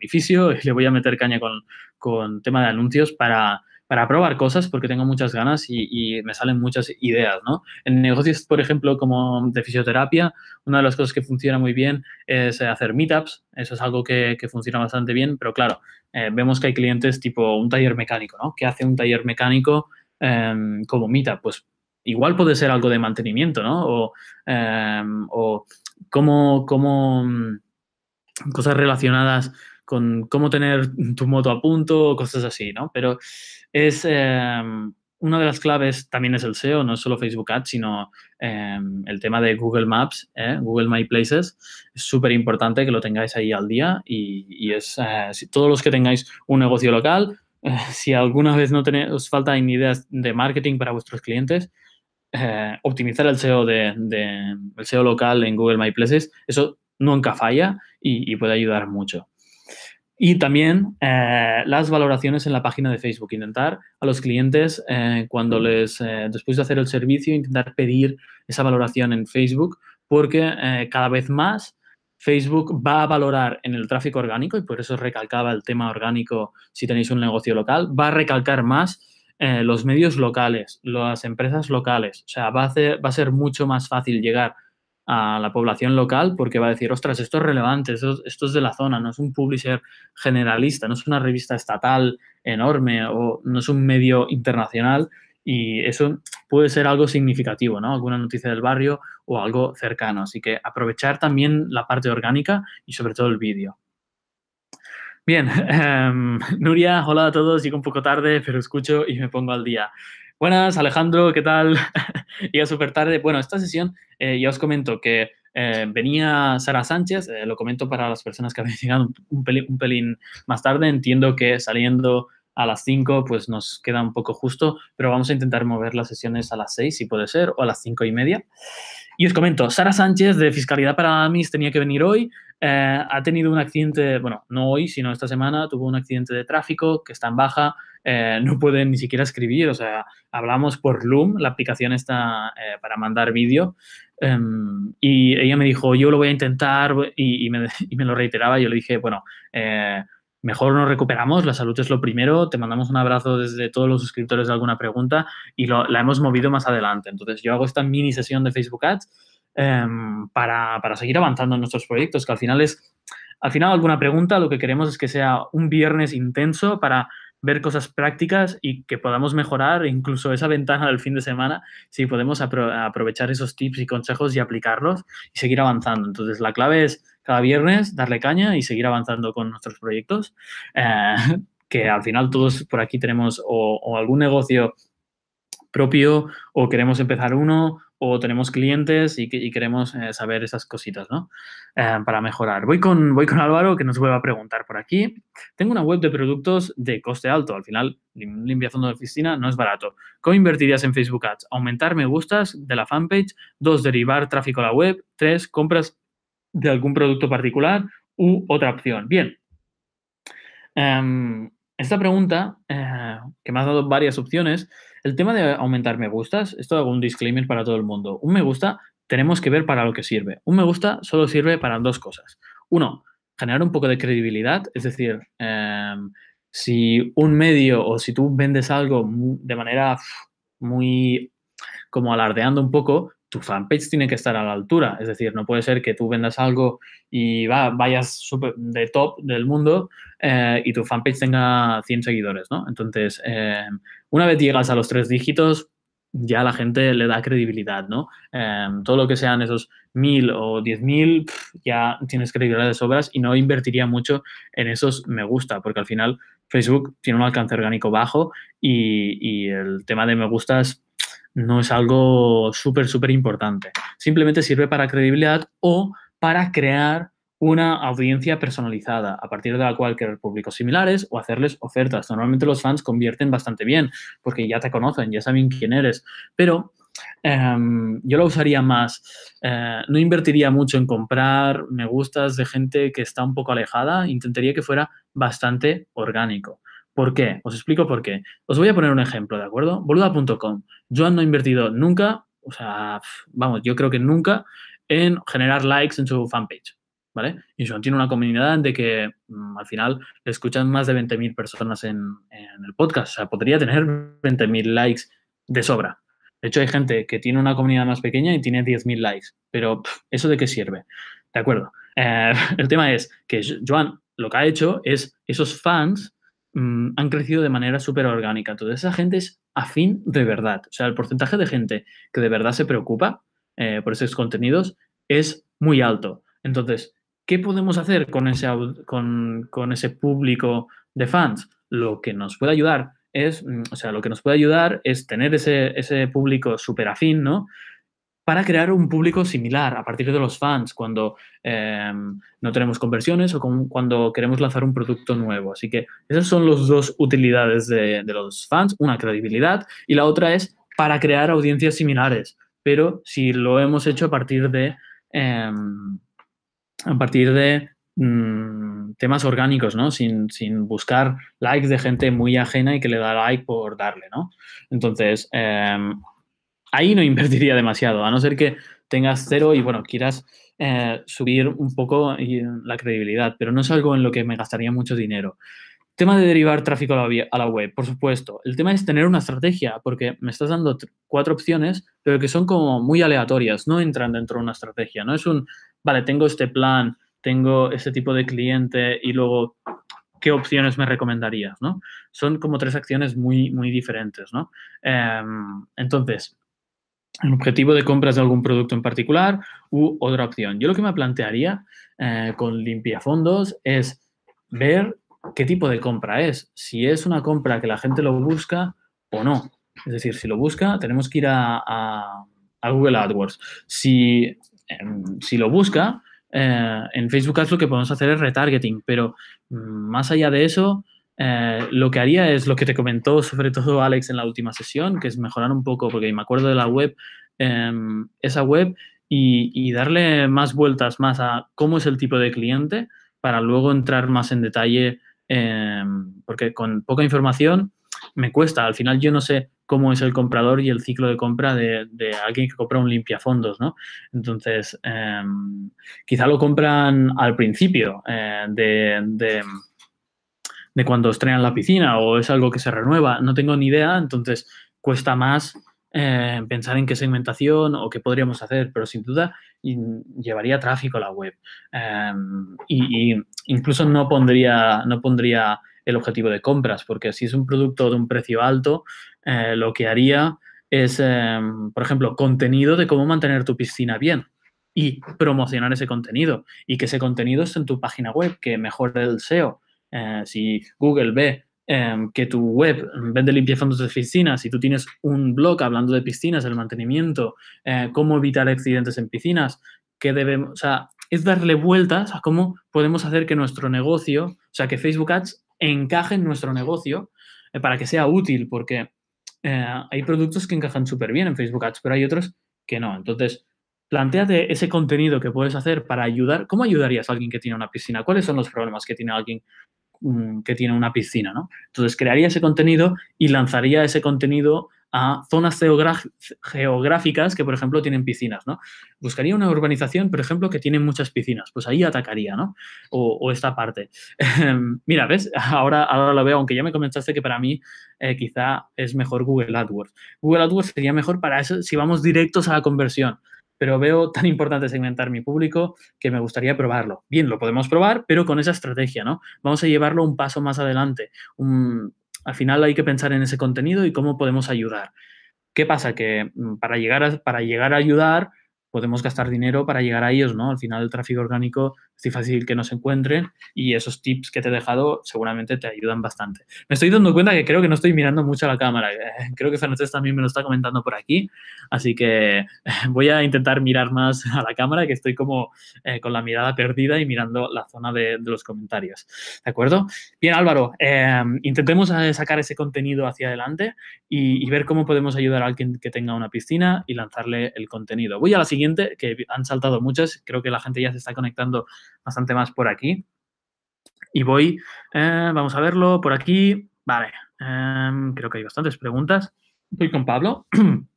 mi fisio y le voy a meter caña con, con tema de anuncios para, para probar cosas porque tengo muchas ganas y, me salen muchas ideas, ¿no? En negocios, por ejemplo, como de fisioterapia, una de las cosas que funciona muy bien es hacer meetups. Eso es algo que, funciona bastante bien, pero claro, eh, vemos que hay clientes tipo un taller mecánico, ¿no? ¿Qué hace un taller mecánico em, como meetup? Pues igual puede ser algo de mantenimiento, ¿no? O, em, o cómo mm, cosas relacionadas con cómo tener tu moto a punto cosas así, ¿no? Pero es em, una de las claves también es el SEO, no solo Facebook Ads, sino em, el tema de Google Maps, ¿eh? Google My Places. Es súper importante que lo tengáis ahí al día y, es, eh, si todos los que tengáis un negocio local, eh, (laughs) si alguna vez no tenéis, os faltan ideas de marketing para vuestros clientes, optimizar el SEO, de, el SEO local en Google My Places, eso nunca falla y puede ayudar mucho. Y también eh, las valoraciones en la página de Facebook. Intentar a los clientes, eh, cuando les, eh, después de hacer el servicio, intentar pedir esa valoración en Facebook, porque cada vez más Facebook va a valorar en el tráfico orgánico, y por eso recalcaba el tema orgánico si tenéis un negocio local, va a recalcar más los medios locales, las empresas locales. O sea, va a, va a ser mucho más fácil llegar a la población local porque va a decir, ostras, esto es relevante, esto, es de la zona, no es un publisher generalista, no es una revista estatal enorme o no es un medio internacional y eso puede ser algo significativo, ¿no? Alguna noticia del barrio o algo cercano. Así que aprovechar también la parte orgánica y sobre todo el vídeo. Bien, (laughs) em, Nuria, hola a todos, llego un poco tarde, pero escucho y me pongo al día. Buenas, Alejandro, ¿qué tal? (laughs) Llega súper tarde. Bueno, esta sesión eh, ya os comento que eh, venía Sara Sánchez, eh, lo comento para las personas que (laughs) habéis llegado un pelín, más tarde. Entiendo que saliendo a las 5 pues nos queda un poco justo, pero vamos a intentar mover las sesiones a las 6 si puede ser o a las 5 y media. Y os comento, Sara Sánchez de Fiscalidad para AMIS tenía que venir hoy, ha tenido un accidente, bueno, no hoy, sino esta semana, tuvo un accidente de tráfico que está en baja, eh, no pueden ni siquiera escribir. O sea, hablamos por Loom, la aplicación está eh, para mandar vídeo. Em, y ella me dijo, yo lo voy a intentar (laughs) y, me, lo reiteraba. Yo le dije, bueno, eh, mejor nos recuperamos, la salud es lo primero, te mandamos un abrazo desde todos los suscriptores de alguna pregunta y la hemos movido más adelante. Entonces yo hago esta mini sesión de Facebook Ads em, para, para, seguir avanzando en nuestros proyectos, que al final es, al final alguna pregunta, lo que queremos es que sea un viernes intenso para ver cosas prácticas y que podamos mejorar incluso esa ventana del fin de semana si podemos aprovechar esos tips y consejos y aplicarlos y seguir avanzando. Entonces, la clave es cada viernes darle caña y seguir avanzando con nuestros proyectos, eh, (laughs) que al final todos por aquí tenemos o algún negocio propio o queremos empezar uno o tenemos clientes y, queremos eh, saber esas cositas, ¿no? Eh, para mejorar. Voy con, voy con Álvaro que nos vuelve a preguntar por aquí. Tengo una web de productos de coste alto. Al final, limpiación de oficina no es barato. ¿Cómo invertirías en Facebook Ads? Aumentar me gustas de la fanpage. Dos, derivar tráfico a la web. Tres, compras de algún producto particular u otra opción. Bien. Em, esta pregunta, eh, que me ha dado varias opciones, el tema de aumentar me gustas, esto hago un disclaimer para todo el mundo. Un me gusta tenemos que ver para lo que sirve. Un me gusta solo sirve para dos cosas. Uno, generar un poco de credibilidad, es decir, em, si un medio o si tú vendes algo de manera muy como alardeando un poco, tu fanpage tiene que estar a la altura. Es decir, no puede ser que tú vendas algo y va, vayas de top del mundo eh, y tu fanpage tenga 100 seguidores, ¿no? Entonces, em, una vez llegas a los tres dígitos, ya la gente le da credibilidad, ¿no? Em, todo lo que sean esos mil o diez mil, ya tienes credibilidad de sobras y no invertiría mucho en esos me gusta, porque al final Facebook tiene un alcance orgánico bajo y, y el tema de me gustas no es algo súper, súper importante. Simplemente sirve para credibilidad o para crear una audiencia personalizada, a partir de la cual crear públicos similares o hacerles ofertas. Normalmente los fans convierten bastante bien porque ya te conocen, ya saben quién eres, pero em, yo lo usaría más, eh, no invertiría mucho en comprar me gustas de gente que está un poco alejada, intentaría que fuera bastante orgánico. ¿Por qué? Os explico por qué. Os voy a poner un ejemplo, ¿de acuerdo? Boluda.com. Yo no he invertido nunca, o sea, vamos, yo creo que nunca en generar likes en su fanpage. ¿vale? Y tiene una comunidad de que mm, al final le escuchan más de 20.000 personas en, el podcast. O sea, podría tener 20.000 likes de sobra. De hecho, hay gente que tiene una comunidad más pequeña y tiene 10.000 likes. Pero, ¿eso de qué sirve? De acuerdo. Eh, (laughs) el tema es que Joan lo que ha hecho es esos fans mm, han crecido de manera súper orgánica. Entonces, esa gente es afín de verdad. O sea, el porcentaje de gente que de verdad se preocupa eh, por esos contenidos es muy alto. Entonces, ¿Qué podemos hacer con ese, con, ese público de fans? Lo que nos puede ayudar es, mm, o sea, lo que nos puede ayudar es tener ese, ese público súper afín, ¿no? Para crear un público similar a partir de los fans cuando em, no tenemos conversiones o cuando queremos lanzar un producto nuevo. Así que esas son las dos utilidades de, los fans, una credibilidad y la otra es para crear audiencias similares, pero si lo hemos hecho a partir de... Em, a partir de mm, temas orgánicos, ¿no? Sin, buscar likes de gente muy ajena y que le da like por darle, ¿no? Entonces, em, ahí no (laughs) invertiría demasiado, a no ser que tengas cero y, bueno, quieras eh, subir un poco la credibilidad, pero no es algo en lo que me gastaría mucho dinero. Tema de derivar tráfico a la, web, por supuesto. El tema es tener una estrategia, porque me estás dando cuatro opciones, pero que son como muy aleatorias, no entran dentro de una estrategia. No es un, vale, tengo este plan, tengo ese tipo de cliente y luego, ¿qué opciones me recomendarías? ¿no? Son como tres acciones muy, muy diferentes. ¿no? Em, entonces, el objetivo de compras de algún producto en particular u otra opción. Yo lo que me plantearía eh, con limpiafondos es ver qué tipo de compra es. Si es una compra que la gente lo busca o no. Es decir, si lo busca, tenemos que ir a, a Google AdWords. Si Em, si lo busca, eh, en Facebook Ads lo que podemos hacer es retargeting, pero mm, más allá de eso, eh, lo que haría es lo que te comentó sobre todo Alex en la última sesión, que es mejorar un poco, porque me acuerdo de la web, em, esa web, y, darle más vueltas más a cómo es el tipo de cliente para luego entrar más en detalle, em, porque con poca información me cuesta. Al final yo no sé cómo es el comprador y el ciclo de compra de, alguien que compra un limpiafondos, ¿no? Entonces, em, quizá lo compran al principio eh, de, de, cuando estrenan la piscina o es algo que se renueva, no tengo ni idea, entonces cuesta más eh, pensar en qué segmentación o qué podríamos hacer, pero sin duda llevaría tráfico a la web. Y, y, incluso no pondría, no pondría el objetivo de compras, porque si es un producto de un precio alto, eh, lo que haría es, em, por ejemplo, contenido de cómo mantener tu piscina bien y promocionar ese contenido y que ese contenido esté en tu página web, que mejore el SEO. Eh, si Google ve em, que tu web vende limpiafondos de piscinas, si tú tienes un blog hablando de piscinas, el mantenimiento, eh, cómo evitar accidentes en piscinas, que debemos, o sea, es darle vueltas a cómo podemos hacer que nuestro negocio, o sea, que Facebook Ads encaje en nuestro negocio eh, para que sea útil, porque hay productos que encajan súper bien en Facebook Ads, pero hay otros que no. Entonces, planteate ese contenido que puedes hacer para ayudar. ¿Cómo ayudarías a alguien que tiene una piscina? ¿Cuáles son los problemas que tiene alguien que tiene una piscina? ¿no? Entonces, crearía ese contenido y lanzaría ese contenido a zonas geográficas que, por ejemplo, tienen piscinas, ¿no? Buscaría una urbanización, por ejemplo, que tiene muchas piscinas, pues ahí atacaría, ¿no? O, esta parte. (laughs) Mira, ¿ves? Ahora, ahora lo veo, aunque ya me comentaste que para mí eh, quizá es mejor Google AdWords. Google AdWords sería mejor para eso si vamos directos a la conversión pero veo tan importante segmentar mi público que me gustaría probarlo. Bien, lo podemos probar, pero con esa estrategia, ¿no? Vamos a llevarlo un paso más adelante. al final hay que pensar en ese contenido y cómo podemos ayudar. ¿Qué pasa? Que mm, para llegar para llegar a ayudar, podemos gastar dinero para llegar a ellos, ¿no? Al final el tráfico orgánico es difícil que nos encuentren y esos tips que te he dejado seguramente te ayudan bastante. Me estoy dando cuenta que creo que no estoy mirando mucho a la cámara. Eh, creo que Fernández también me lo está comentando por aquí, así que (laughs) voy a intentar mirar más a la cámara, que estoy como eh, con la mirada perdida y mirando la zona de, los comentarios. ¿De acuerdo? Bien, Álvaro, em, intentemos eh, sacar ese contenido hacia adelante y, y ver cómo podemos ayudar a alguien que tenga una piscina y lanzarle el contenido. Voy a la siguiente que han saltado muchas, creo que la gente ya se está conectando bastante más por aquí. Y voy, eh, vamos a verlo por aquí. Vale, em, creo que hay bastantes preguntas. Voy con Pablo. (clears throat)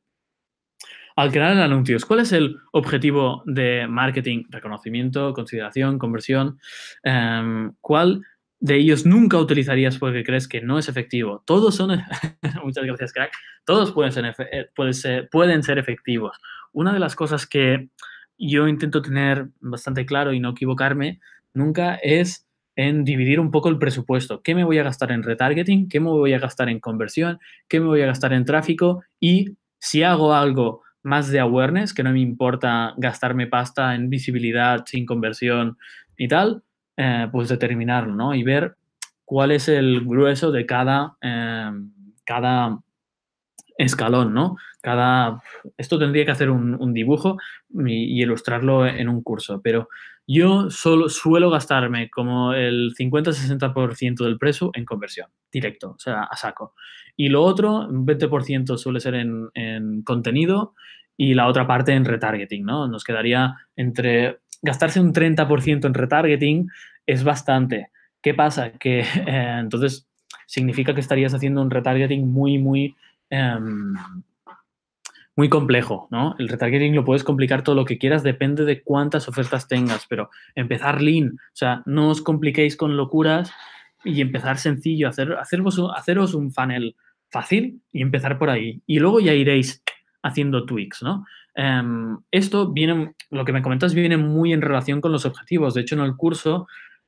Al crear anuncios, ¿cuál es el objetivo de marketing? Reconocimiento, consideración, conversión. Em, ¿Cuál de ellos nunca utilizarías porque crees que no es efectivo? Todos son, (laughs) muchas gracias, crack. Todos pueden ser, eh, pueden ser, pueden ser efectivos una de las cosas que yo intento tener bastante claro y no equivocarme nunca es en dividir un poco el presupuesto. ¿Qué me voy a gastar en retargeting? ¿Qué me voy a gastar en conversión? ¿Qué me voy a gastar en tráfico? Y si hago algo más de awareness, que no me importa gastarme pasta en visibilidad sin conversión y tal, eh, pues determinarlo, ¿no? Y ver cuál es el grueso de cada, eh, cada escalón, ¿no? Cada, esto tendría que hacer un, dibujo y, ilustrarlo en un curso, pero yo solo suelo gastarme como el 50-60% del precio en conversión, directo, o sea, a saco. Y lo otro, un 20% suele ser en, contenido y la otra parte en retargeting, ¿no? Nos quedaría entre gastarse un 30% en retargeting es bastante. ¿Qué pasa? Que (laughs) eh, entonces significa que estarías haciendo un retargeting muy, muy Em, muy complejo, ¿no? El retargeting lo puedes complicar todo lo que quieras, depende de cuántas ofertas tengas, pero empezar lean, o sea, no os compliquéis con locuras y empezar sencillo, hacer, haceros un funnel fácil y empezar por ahí. Y luego ya iréis haciendo tweaks, ¿no? Em, esto viene, lo que me comentas viene muy en relación con los objetivos. De hecho, en el curso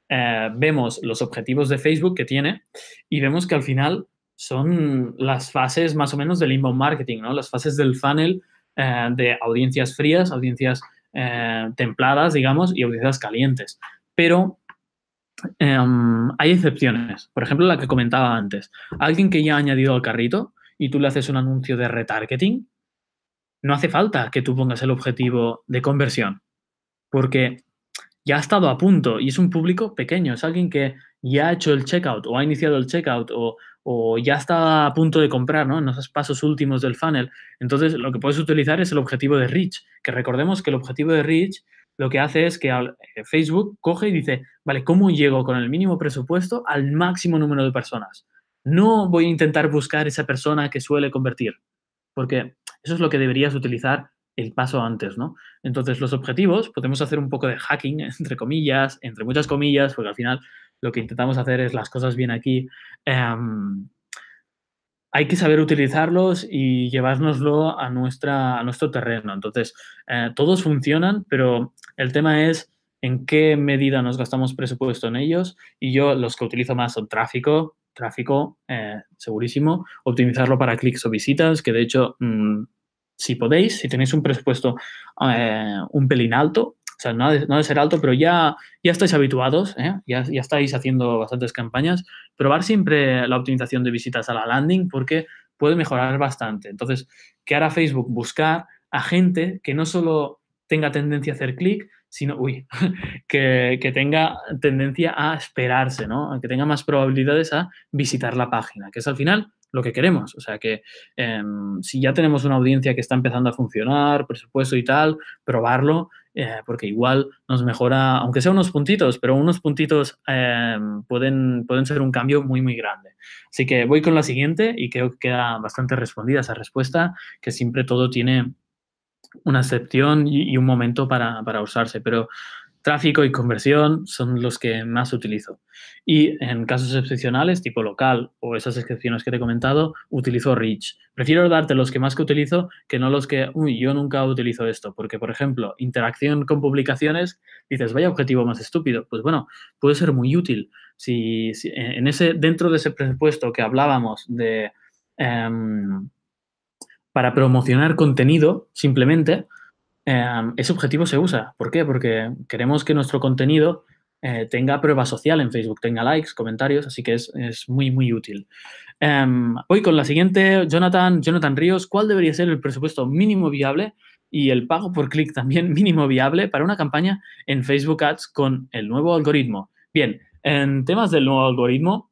eh, vemos los objetivos de Facebook que tiene y vemos que al final son las fases más o menos del inbound marketing, ¿no? Las fases del funnel eh, de audiencias frías, audiencias eh, templadas, digamos, y audiencias calientes. Pero em, hay excepciones. Por ejemplo, la que comentaba antes. Alguien que ya ha añadido al carrito y tú le haces un anuncio de retargeting, no hace falta que tú pongas el objetivo de conversión, porque ya ha estado a punto y es un público pequeño, es alguien que ya ha hecho el checkout o ha iniciado el checkout o, o ya está a punto de comprar, ¿no? En esos pasos últimos del funnel. Entonces, lo que puedes utilizar es el objetivo de reach, que recordemos que el objetivo de reach lo que hace es que eh, Facebook coge y dice, vale, ¿cómo llego con el mínimo presupuesto al máximo número de personas? No voy a intentar buscar esa persona que suele convertir, porque eso es lo que deberías utilizar el paso antes, ¿no? Entonces, los objetivos, podemos hacer un poco de hacking, (laughs) entre comillas, entre muchas comillas, porque al final lo que intentamos hacer es las cosas bien aquí. Em, hay que saber utilizarlos y llevárnoslo a, nuestra, a nuestro terreno. Entonces, eh, todos funcionan, pero el tema es en qué medida nos gastamos presupuesto en ellos. Y yo los que utilizo más son tráfico, tráfico eh, segurísimo, optimizarlo para clics o visitas, que de hecho, mm, si podéis, si tenéis un presupuesto eh, un pelín alto, sea, no ha, de, ser alto, pero ya, ya estáis habituados, ¿eh? ya, ya estáis haciendo bastantes campañas. Probar siempre la optimización de visitas a la landing porque puede mejorar bastante. Entonces, ¿qué hará Facebook? Buscar a gente que no solo tenga tendencia a hacer clic, sino, (laughs) que, que, tenga tendencia a esperarse, ¿no? Que tenga más probabilidades a visitar la página, que es al final lo que queremos. O sea que em, si ya tenemos una audiencia que está empezando a funcionar, presupuesto y tal, probarlo eh, porque igual nos mejora, aunque sea unos puntitos, pero unos puntitos em, pueden, pueden ser un cambio muy, muy grande. Así que voy con la siguiente y creo que queda bastante respondida esa respuesta, que siempre todo tiene una excepción y, un momento para, para usarse, pero Tráfico y conversión son los que más utilizo. Y en casos excepcionales, tipo local o esas excepciones que te he comentado, utilizo Reach. Prefiero darte los que más que utilizo que no los que, uy, yo nunca utilizo esto. Porque, por ejemplo, interacción con publicaciones, dices, vaya objetivo más estúpido. Pues bueno, puede ser muy útil. Si, en ese, dentro de ese presupuesto que hablábamos de... Em, para promocionar contenido, simplemente, Em, ese objetivo se usa. ¿Por qué? Porque queremos que nuestro contenido eh, tenga prueba social en Facebook, tenga likes, comentarios, así que es, muy, muy útil. Em, voy con la siguiente, Jonathan, Jonathan Ríos, ¿cuál debería ser el presupuesto mínimo viable y el pago por clic también (laughs) mínimo viable para una campaña en Facebook Ads con el nuevo algoritmo? Bien, en temas del nuevo algoritmo,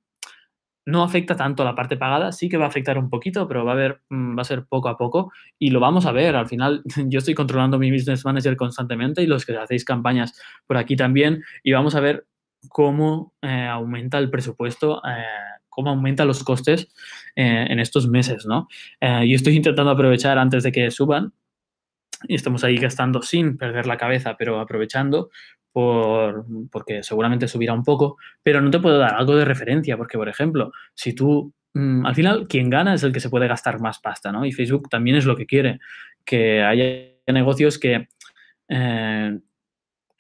no afecta tanto a la parte pagada, sí que va a afectar un poquito, pero va a, ver, mm, va a ser poco a poco y lo vamos a ver. Al final, (laughs) yo estoy controlando mi business manager constantemente y los que hacéis campañas por aquí también y vamos a ver cómo eh, aumenta el presupuesto, eh, cómo aumentan los costes eh, en estos meses, ¿no? yo estoy intentando aprovechar antes de que suban y estamos ahí gastando sin perder la cabeza, pero aprovechando por, porque seguramente subirá un poco, pero no te puedo dar algo de referencia, porque, por ejemplo, si tú, mm, al final, quien gana es el que se puede gastar más pasta, ¿no? Y Facebook también es lo que quiere, que haya negocios que... Eh,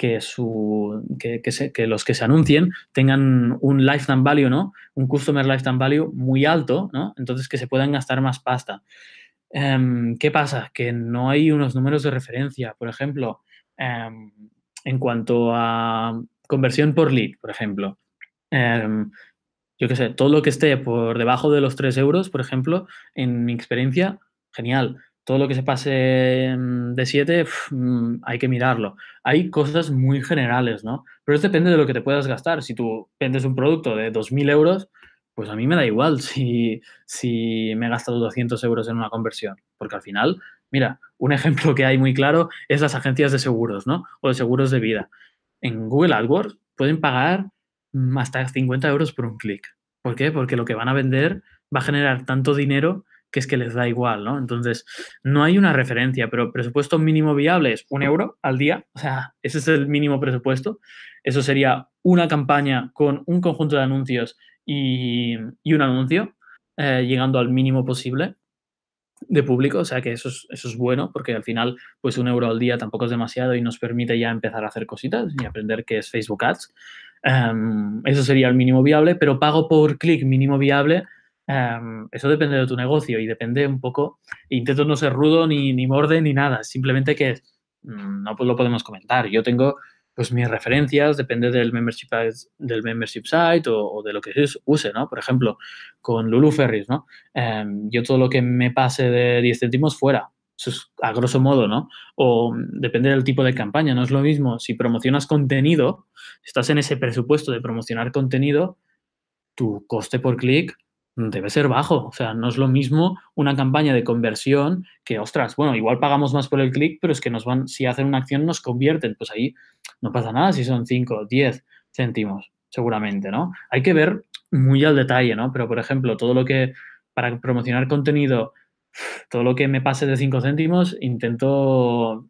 que, su, que, que, los que se anuncien tengan un lifetime value, ¿no? Un customer lifetime value muy alto, ¿no? Entonces que se puedan gastar más pasta. Em, ¿Qué pasa? Que no hay unos números de referencia. Por ejemplo, em, en cuanto a conversión por lead, por ejemplo. Em, yo qué sé, todo lo que esté por debajo de los 3 euros, por ejemplo, en mi experiencia, genial. Todo lo que se pase em, de 7, mm, hay que mirarlo. Hay cosas muy generales, ¿no? Pero depende de lo que te puedas gastar. Si tú vendes un producto de 2.000 euros, pues a mí me da igual (laughs) si, si me he gastado 200 euros en una conversión, porque al final Mira, un ejemplo que hay muy claro es las agencias de seguros, ¿no? O de seguros de vida. En Google AdWords pueden pagar mm, hasta 50 euros por un clic. ¿Por qué? Porque lo que van a vender va a generar tanto dinero que es que les da igual, ¿no? Entonces, no hay una referencia, pero presupuesto mínimo viable es un euro al día, o sea, ese es el mínimo presupuesto. Eso sería una campaña con un conjunto de anuncios y, un anuncio, eh, llegando al mínimo posible de público, o sea que eso es, eso es bueno porque al final pues un euro al día tampoco es demasiado y nos permite ya empezar a hacer cositas y aprender qué es Facebook Ads. Em, eso sería el mínimo viable, pero pago por clic mínimo viable, em, eso depende de tu negocio y depende un poco, intento no ser rudo ni, ni morde ni nada, simplemente que mm, no pues lo podemos comentar. Yo tengo pues mis referencias, depende del membership, del membership site o, de lo que use, ¿no? Por ejemplo, con Lulu Ferris, ¿no? Em, yo todo lo que me pase de 10 céntimos fuera, eso es a grosso modo, ¿no? O depende del tipo de campaña, no es lo mismo si promocionas contenido, estás en ese presupuesto de promocionar contenido, tu coste por clic debe ser bajo. O sea, no es lo mismo una campaña de conversión que, ostras, bueno, igual pagamos más por el clic, pero es que nos van, si hacen una acción, nos convierten. Pues ahí no pasa nada si son 5, 10 céntimos, seguramente, ¿no? Hay que ver muy al detalle, ¿no? Pero, por ejemplo, todo lo que, para promocionar contenido, todo lo que me pase de 5 céntimos, intento,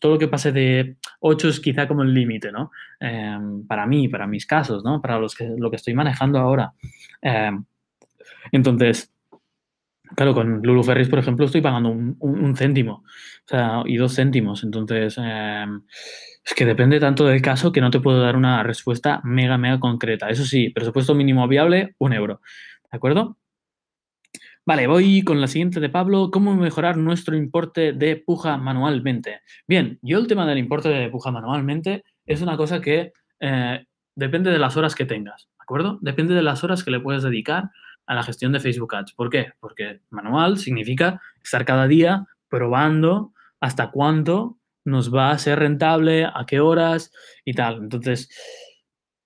todo lo que pase de 8 es quizá como el límite, ¿no? Em, para mí, para mis casos, ¿no? Para los que, lo que estoy manejando ahora. Em, entonces, claro, con Lulu Ferris, por ejemplo, estoy pagando un, céntimo o sea, y dos céntimos. Entonces, em, es que depende tanto del caso que no te puedo dar una respuesta mega, mega concreta. Eso sí, presupuesto mínimo viable, un euro. ¿De acuerdo? Vale, voy con la siguiente de Pablo. ¿Cómo mejorar nuestro importe de puja manualmente? Bien, yo el tema del importe de puja manualmente es una cosa que eh, depende de las horas que tengas, ¿de acuerdo? Depende de las horas que le puedes dedicar a la gestión de Facebook Ads. ¿Por qué? Porque manual significa estar cada día probando hasta cuánto nos va a ser rentable, a qué horas y tal. Entonces,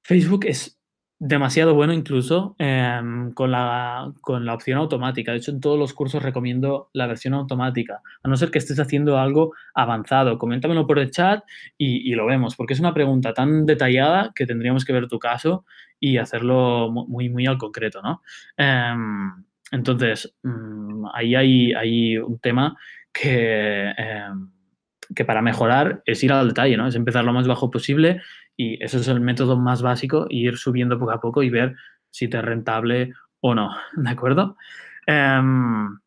Facebook es demasiado bueno incluso em, con, la, con la opción automática. De hecho, en todos los cursos recomiendo la versión automática, a no ser que estés haciendo algo avanzado. Coméntamelo por el chat y, lo vemos, porque es una pregunta tan detallada que tendríamos que ver tu caso y hacerlo muy, muy al concreto, ¿no? Em, entonces, mm, ahí hay, hay, un tema que, em, que para mejorar es ir al detalle, ¿no? Es empezar lo más bajo posible y ese es el método más básico, ir subiendo poco a poco y ver si te es rentable o no, (laughs) ¿de acuerdo? Em,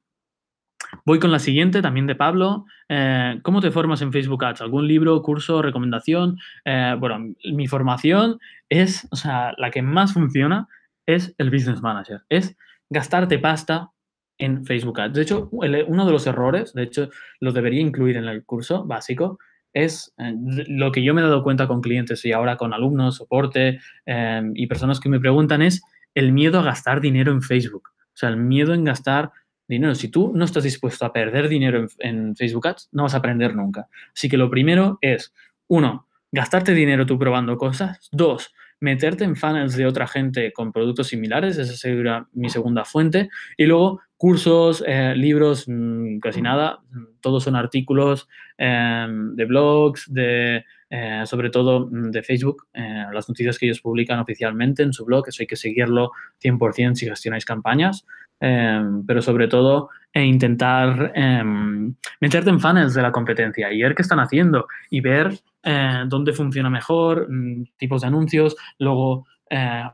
voy con la siguiente, también de Pablo. Eh, ¿Cómo te formas en Facebook Ads? ¿Algún libro, curso, recomendación? Eh, bueno, mi formación es, o sea, la que más funciona es el Business Manager. Es gastarte pasta en Facebook Ads. De hecho, uno de los errores, de hecho, lo debería incluir en el curso básico, es eh, lo que yo me he dado cuenta con clientes y ahora con alumnos, soporte em, y personas que me preguntan es el miedo a gastar dinero en Facebook. O sea, el miedo en gastar dinero. Si tú no estás dispuesto a perder dinero en, Facebook Ads, no vas a aprender nunca. Así que lo primero es, uno, gastarte dinero tú probando cosas. Dos, meterte en funnels de otra gente con productos similares, esa sería mi segunda fuente. Y luego cursos, eh, libros, mm, casi nada, todos son artículos em, de blogs, de, eh, sobre todo mm, de Facebook, eh, las noticias que ellos publican oficialmente en su blog, eso hay que seguirlo 100% si gestionáis campañas, pero sobre todo e intentar em, meterte en funnels de la competencia y ver qué están haciendo y ver dónde funciona mejor, mm, tipos de anuncios, luego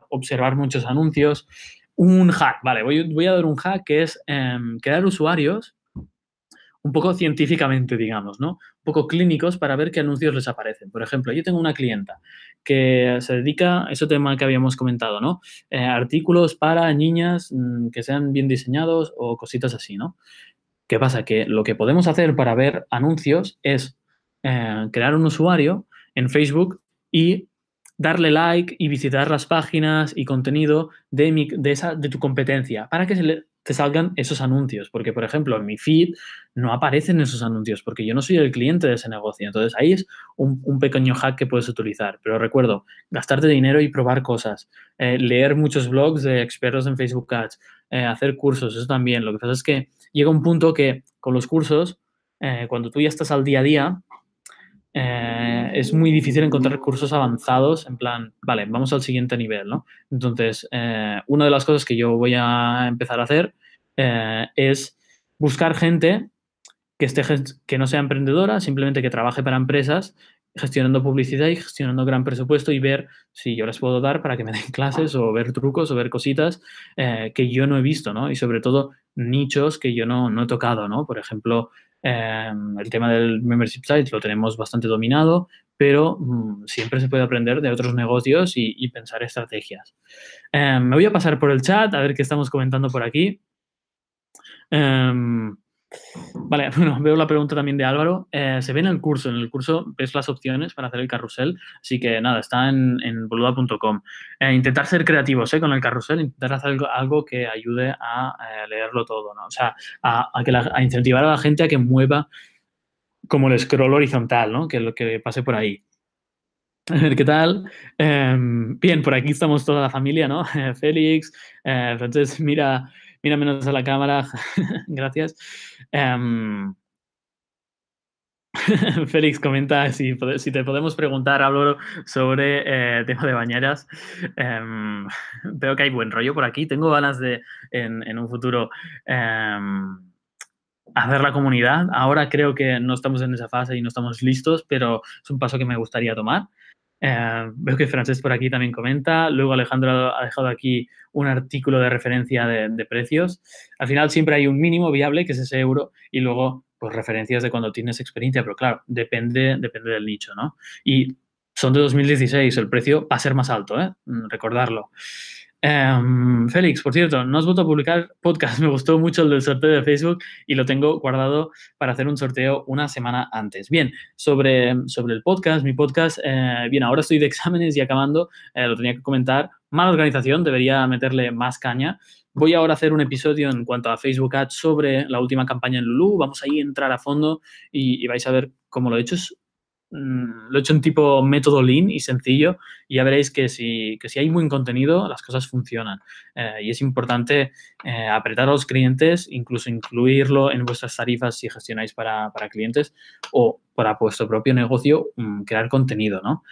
observar muchos anuncios. Un hack, vale, voy, voy, a dar un hack que es em, crear usuarios un poco científicamente, digamos, ¿no? Un poco clínicos para ver qué anuncios les aparecen. Por ejemplo, yo tengo una clienta que se dedica a ese tema que habíamos comentado, ¿no? Eh, artículos para niñas mm, que sean bien diseñados o cositas así, ¿no? ¿Qué pasa? Que lo que podemos hacer para ver anuncios es eh, crear un usuario en Facebook y darle like y visitar las páginas y contenido de, de, esa, de tu competencia para que se te salgan esos anuncios. Porque, por ejemplo, en mi feed no aparecen esos anuncios porque yo no soy el cliente de ese negocio. Entonces, ahí es un, pequeño hack que puedes utilizar. Pero recuerdo, gastarte dinero y probar cosas. Eh, leer muchos blogs de expertos en Facebook Ads. Eh, hacer cursos, eso también. Lo que pasa es que llega un punto que con los cursos, eh, cuando tú ya estás al día a día, eh, es muy difícil encontrar recursos avanzados en plan, vale, vamos al siguiente nivel, ¿no? Entonces, eh, una de las cosas que yo voy a empezar a hacer eh, es buscar gente que, esté, que no sea emprendedora, simplemente que trabaje para empresas gestionando publicidad y gestionando gran presupuesto y ver si yo les puedo dar para que me den clases o ver trucos o ver cositas que yo no he visto, ¿no? Y sobre todo nichos que yo no, no he tocado, ¿no? Por ejemplo, Em, el tema del membership site lo tenemos bastante dominado, pero mm, siempre se puede aprender de otros negocios y, pensar estrategias. Em, me voy a pasar por el chat a ver qué estamos comentando por aquí. Em, Vale, (laughs) bueno, veo la pregunta también de Álvaro. Eh, se ve en el curso, en el curso ves las opciones para hacer el carrusel, así que nada, está en, en boluda.com. Eh, intentar ser creativos ¿eh? con el carrusel, intentar hacer algo, que ayude a leerlo todo, ¿no? O sea, a, que a, incentivar a la gente a que mueva como el scroll horizontal, ¿no? Que lo que pase por ahí. A ver, ¿qué tal? Em, bien, por aquí estamos toda la familia, ¿no? (laughs) Félix, entonces mira mira menos a la cámara, (laughs) gracias. Em, (laughs) Félix comenta si, te podemos preguntar, sobre el eh, tema de bañeras. Em, veo que hay buen rollo por aquí. Tengo ganas de, en, un futuro, em, hacer la comunidad. Ahora creo que no estamos en esa fase y no estamos listos, pero es un paso que me gustaría tomar. Eh, veo que Francés por aquí también comenta. Luego Alejandro ha dejado aquí un artículo de referencia de, precios. Al final siempre hay un mínimo viable, que es ese euro, y luego pues referencias de cuando tienes experiencia, pero claro, depende, depende del nicho, ¿no? Y son de 2016, el precio va a ser más alto, ¿eh? Mm, recordarlo. Em, Félix, por cierto, no has vuelto a publicar podcast. (laughs) Me gustó mucho el del sorteo de Facebook y lo tengo guardado para hacer un sorteo una semana antes. Bien, sobre, sobre el podcast, mi podcast, eh, bien, ahora estoy de (laughs) exámenes y acabando, eh, lo tenía que comentar. Mala organización, debería meterle más caña. Voy ahora a hacer un episodio en cuanto a Facebook Ads sobre la última campaña en Lulu. Vamos ahí a entrar a fondo y, vais a ver cómo lo he hecho. Mm, lo he hecho en tipo método lean y sencillo y ya veréis que si, que si hay buen contenido, las cosas funcionan. Eh, y es importante eh, apretar a los clientes, incluso incluirlo en vuestras tarifas si gestionáis para, para clientes o para vuestro propio negocio, mm, crear contenido, ¿no?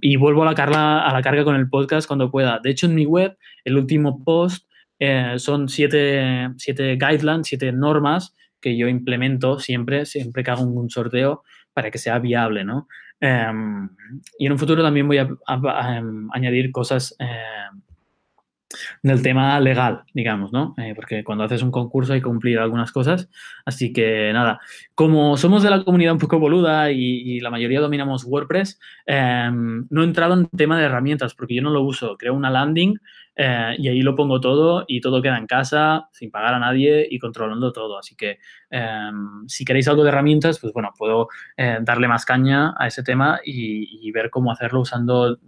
y vuelvo a la, carga, a la carga con el podcast cuando pueda. De hecho, en mi web, el último post son siete, siete guidelines, siete normas que yo implemento siempre, siempre que hago un sorteo para que sea viable, ¿no? Em, y en un futuro también voy a, em, añadir cosas em, del tema legal, digamos, ¿no? Eh, porque cuando haces un concurso hay que cumplir algunas cosas. Así que nada, como somos de la comunidad un poco boluda y, la mayoría dominamos WordPress, no he entrado en tema de herramientas porque yo no lo uso. Creo una landing eh, y ahí lo pongo todo y todo queda en casa sin pagar a nadie y controlando todo. Así que em, si queréis algo de herramientas, pues bueno, puedo eh, darle más caña a ese tema y, ver cómo hacerlo usando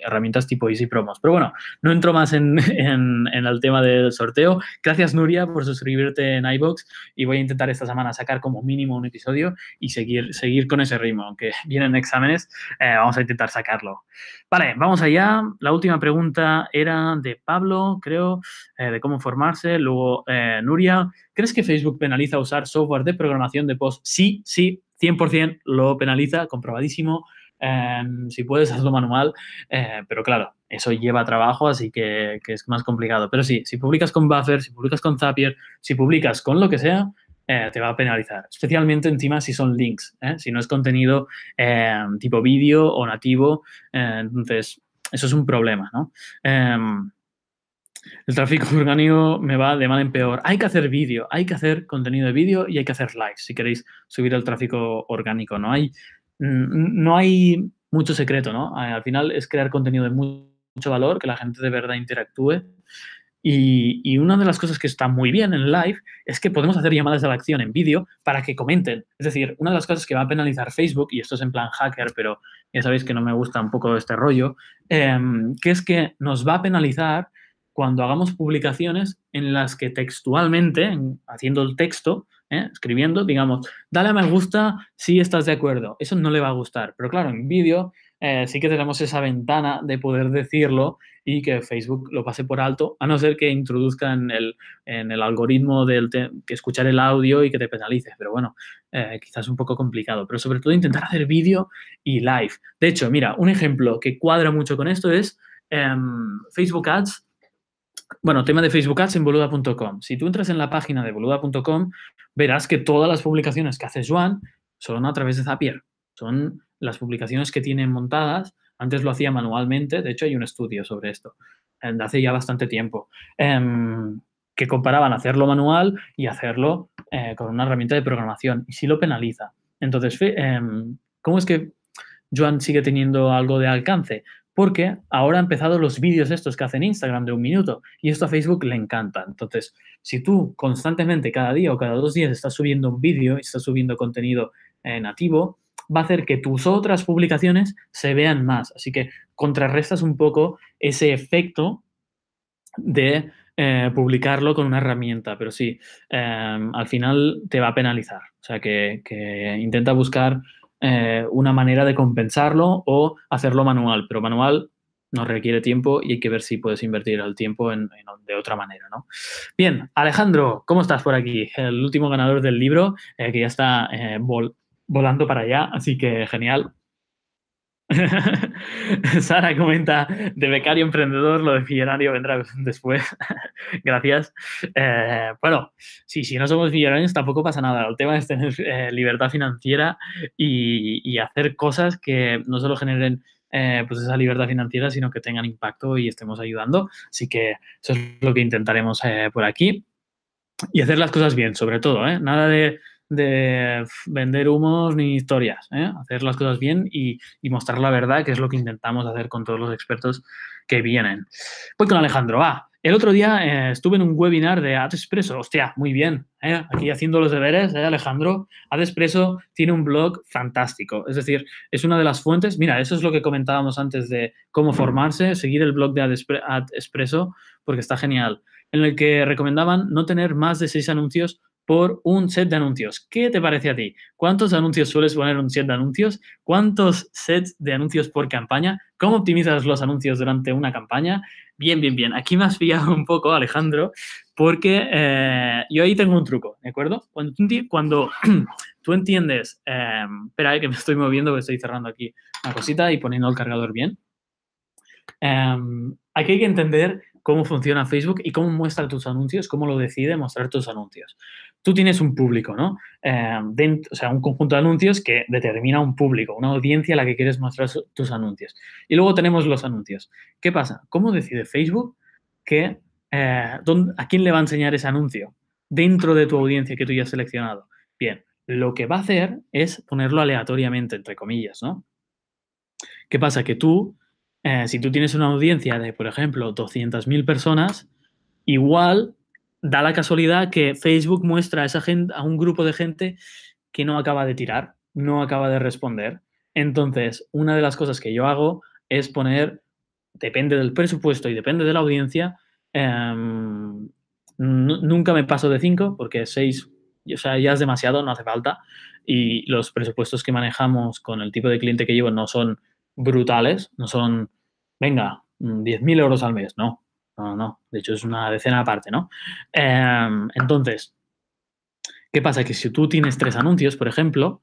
herramientas tipo Easy Promos. Pero bueno, no entro más (laughs) en, el tema del sorteo. Gracias Nuria por suscribirte en iBox y voy a intentar esta semana sacar como mínimo un episodio y seguir, seguir con ese ritmo. Aunque (laughs) vienen exámenes, eh, vamos a intentar sacarlo. Vale, vamos allá. La última pregunta era de Pablo, creo, eh, de cómo formarse. Luego, eh, Nuria, ¿crees que Facebook penaliza usar software de programación de post? Sí, sí, 100% lo penaliza, comprobadísimo. Em, si puedes, hazlo manual, eh, pero claro, eso lleva trabajo, así que, es más complicado. Pero sí, si publicas con Buffer, si publicas con Zapier, si publicas con lo que sea, te va a penalizar. Especialmente encima si son links, si no es contenido em, tipo vídeo o nativo. entonces, eso es un problema, ¿no? Em, el tráfico (laughs) orgánico me va de mal en peor. Hay que hacer vídeo, hay que hacer contenido de vídeo y hay que hacer likes si queréis subir el tráfico orgánico. No hay, no hay mucho secreto, ¿no? Al final es crear contenido de mucho valor, que la gente de verdad interactúe y, una de las cosas que está muy bien en live es que podemos hacer llamadas de la acción en vídeo para que comenten. Es decir, una de las cosas que va a penalizar Facebook, y esto es en plan hacker, pero ya sabéis que no me gusta un poco este rollo, em, que es que nos va a penalizar cuando hagamos publicaciones en las que textualmente, haciendo el texto, ¿eh? escribiendo, digamos, dale a me gusta si estás de acuerdo. Eso no le va a gustar. Pero claro, en vídeo eh, sí que tenemos esa ventana de poder decirlo y que Facebook lo pase por alto, a no ser que introduzca en el, en el algoritmo del que escuchar el audio y que te penalice. Pero bueno, eh, quizás un poco complicado. Pero sobre todo intentar hacer vídeo y live. De hecho, mira, un ejemplo que cuadra mucho con esto es em, Facebook Ads. Bueno, tema de Facebook Ads en boluda.com. Si tú entras en la página de boluda.com, verás que todas las publicaciones que hace Juan son a través de Zapier. Son las publicaciones que tienen montadas, antes lo hacía manualmente, de hecho hay un estudio sobre esto, hace ya bastante tiempo, em, que comparaban hacerlo manual y hacerlo eh, con una herramienta de programación, y sí lo penaliza. Entonces, em, ¿cómo es que Joan sigue teniendo algo de alcance? Porque ahora han empezado los vídeos estos que hacen Instagram de un minuto y esto a Facebook le encanta. Entonces, si tú constantemente cada día o cada dos días estás subiendo un vídeo y estás subiendo contenido eh, nativo, va a hacer que tus otras publicaciones se vean más. Así que contrarrestas un poco ese efecto de eh, publicarlo con una herramienta, pero sí, em, al final te va a penalizar. O sea que, intenta buscar eh, una manera de compensarlo o hacerlo manual, pero manual nos requiere tiempo y hay que ver si puedes invertir el tiempo en, de otra manera, ¿no? Bien, Alejandro, ¿cómo estás por aquí? El último ganador del libro, eh, que ya está volando para allá, así que genial. (laughs) Sara comenta, de becario emprendedor, lo de millonario vendrá después. (laughs) Gracias. Eh, bueno, sí, si no somos millonarios tampoco pasa nada. El tema es tener eh, libertad financiera y, hacer cosas que no solo generen eh, pues esa libertad financiera, sino que tengan impacto y estemos ayudando. Así que eso es lo que intentaremos por aquí. Y hacer las cosas bien, sobre todo. Nada de de vender humos ni historias, ¿eh? hacer las cosas bien y, mostrar la verdad, que es lo que intentamos hacer con todos los expertos que vienen. Voy con Alejandro, va. El otro día eh, estuve en un webinar de AdExpreso, hostia, muy bien, ¿eh? aquí haciendo los deberes, Alejandro. AdExpreso tiene un blog fantástico, es decir, es una de las fuentes, mira, eso es lo que comentábamos antes de cómo formarse, seguir el blog de AdExpreso, porque está genial, en el que recomendaban no tener más de seis anuncios por un set de anuncios. ¿Qué te parece a ti? ¿Cuántos anuncios sueles poner un set de anuncios? ¿Cuántos sets de anuncios por campaña? ¿Cómo optimizas los anuncios durante una campaña? Bien, bien, bien. Aquí me has pillado un poco, Alejandro, porque eh, yo ahí tengo un truco, ¿de acuerdo? Cuando tú, (clears throat) entiendes, eh, espera, que me estoy moviendo, que estoy cerrando aquí una cosita y poniendo el cargador bien. Em, aquí hay que entender cómo funciona Facebook y cómo muestra tus anuncios, cómo lo decide mostrar tus anuncios. Tú tienes un público, ¿no? Em, o sea, un conjunto de anuncios que determina un público, una audiencia a la que quieres mostrar tus anuncios. Y luego tenemos los anuncios. ¿Qué pasa? ¿Cómo decide Facebook que, eh, a quién le va a enseñar ese anuncio dentro de tu audiencia que tú ya has seleccionado? Bien, lo que va a hacer es ponerlo aleatoriamente, entre comillas, ¿no? ¿Qué pasa? Que tú eh, si tú tienes una audiencia de, por ejemplo, 200.000 personas, igual da la casualidad que Facebook muestra a, esa gente, a un grupo de gente que no acaba de tirar, no acaba de responder. Entonces, una de las cosas que yo hago es poner, depende del presupuesto y depende de la audiencia, em, nunca me paso de 5 porque 6 o sea, ya es demasiado, no hace falta. Y los presupuestos que manejamos con el tipo de cliente que llevo no son brutales, no son, venga, 10.000 mm, euros al mes, no, no, no, de hecho es una decena aparte, ¿no? Em, entonces, ¿qué pasa? Que si tú tienes tres anuncios, por ejemplo,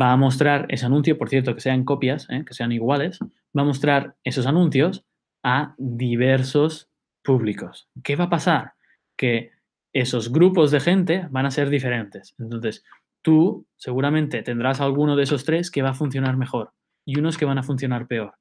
va a mostrar ese anuncio, por cierto, que sean copias, ¿eh? que sean iguales, va a mostrar esos anuncios a diversos públicos. ¿Qué va a pasar? Que esos grupos de gente van a ser diferentes. Entonces, tú seguramente tendrás alguno de esos tres que va a funcionar mejor y unos que van a funcionar peor.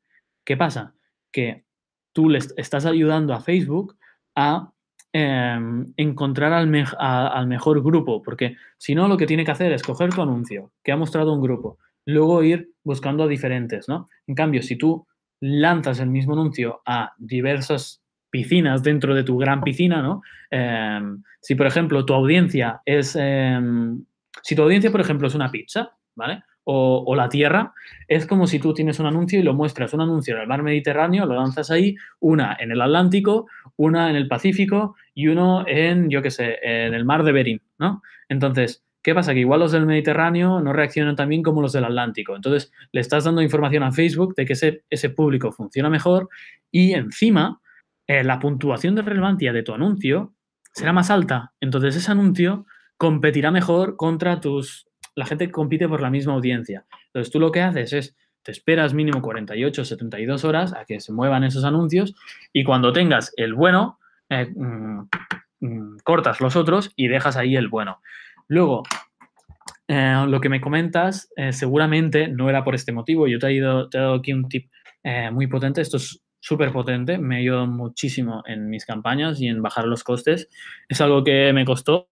¿Qué pasa? Que tú le estás ayudando a Facebook a em, encontrar al, mejor grupo, porque si no, lo que tiene que hacer es coger tu anuncio que ha mostrado un grupo, luego ir buscando a diferentes, ¿no? En cambio, si tú lanzas el mismo anuncio a diversas piscinas dentro de tu gran piscina, ¿no? Em, si, por ejemplo, tu audiencia es... Em, si tu audiencia, por ejemplo, es una pizza, ¿vale? O, la tierra, es como si tú tienes un anuncio y lo muestras, un anuncio en el mar Mediterráneo, lo lanzas ahí, una en el Atlántico, una en el Pacífico y uno en, yo qué sé, en el mar de Bering, ¿no? Entonces, ¿qué pasa? Que igual los del Mediterráneo no reaccionan tan bien como los del Atlántico. Entonces, le estás dando información a Facebook de que ese, ese público funciona mejor y encima eh, la puntuación de relevancia de tu anuncio será más alta. Entonces, ese anuncio competirá mejor contra tus la gente compite por la misma audiencia. Entonces tú lo que haces es, te esperas mínimo 48, 72 horas a que se muevan esos anuncios y cuando tengas el bueno, eh, mm, mm, cortas los otros y dejas ahí el bueno. Luego, eh, lo que me comentas eh, seguramente no era por este motivo. Yo te he, te he dado aquí un tip muy potente. Esto es súper potente. Me ayudado muchísimo en mis campañas y en bajar los costes. Es algo que me costó.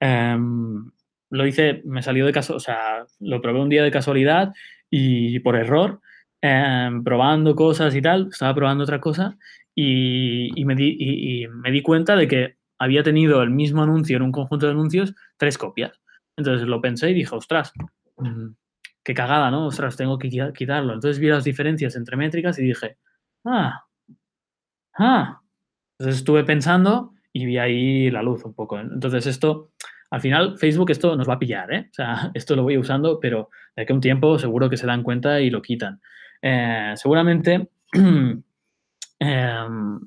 Em, lo hice, me salió de caso, o sea, lo probé un día de casualidad y por error, em, probando cosas y tal, estaba probando otra cosa y, me di, y, me di cuenta de que había tenido el mismo anuncio en un conjunto de anuncios tres copias. Entonces lo pensé y dije, ostras, qué cagada, ¿no? Ostras, tengo que quitarlo. Entonces vi las diferencias entre métricas y dije, ah, ah. Entonces estuve pensando y vi ahí la luz un poco. Entonces esto al final, Facebook esto nos va a pillar, ¿eh? O sea, (laughs) esto lo voy usando, pero de aquí a un tiempo seguro que se dan cuenta y lo quitan. Eh, seguramente (clears throat) em,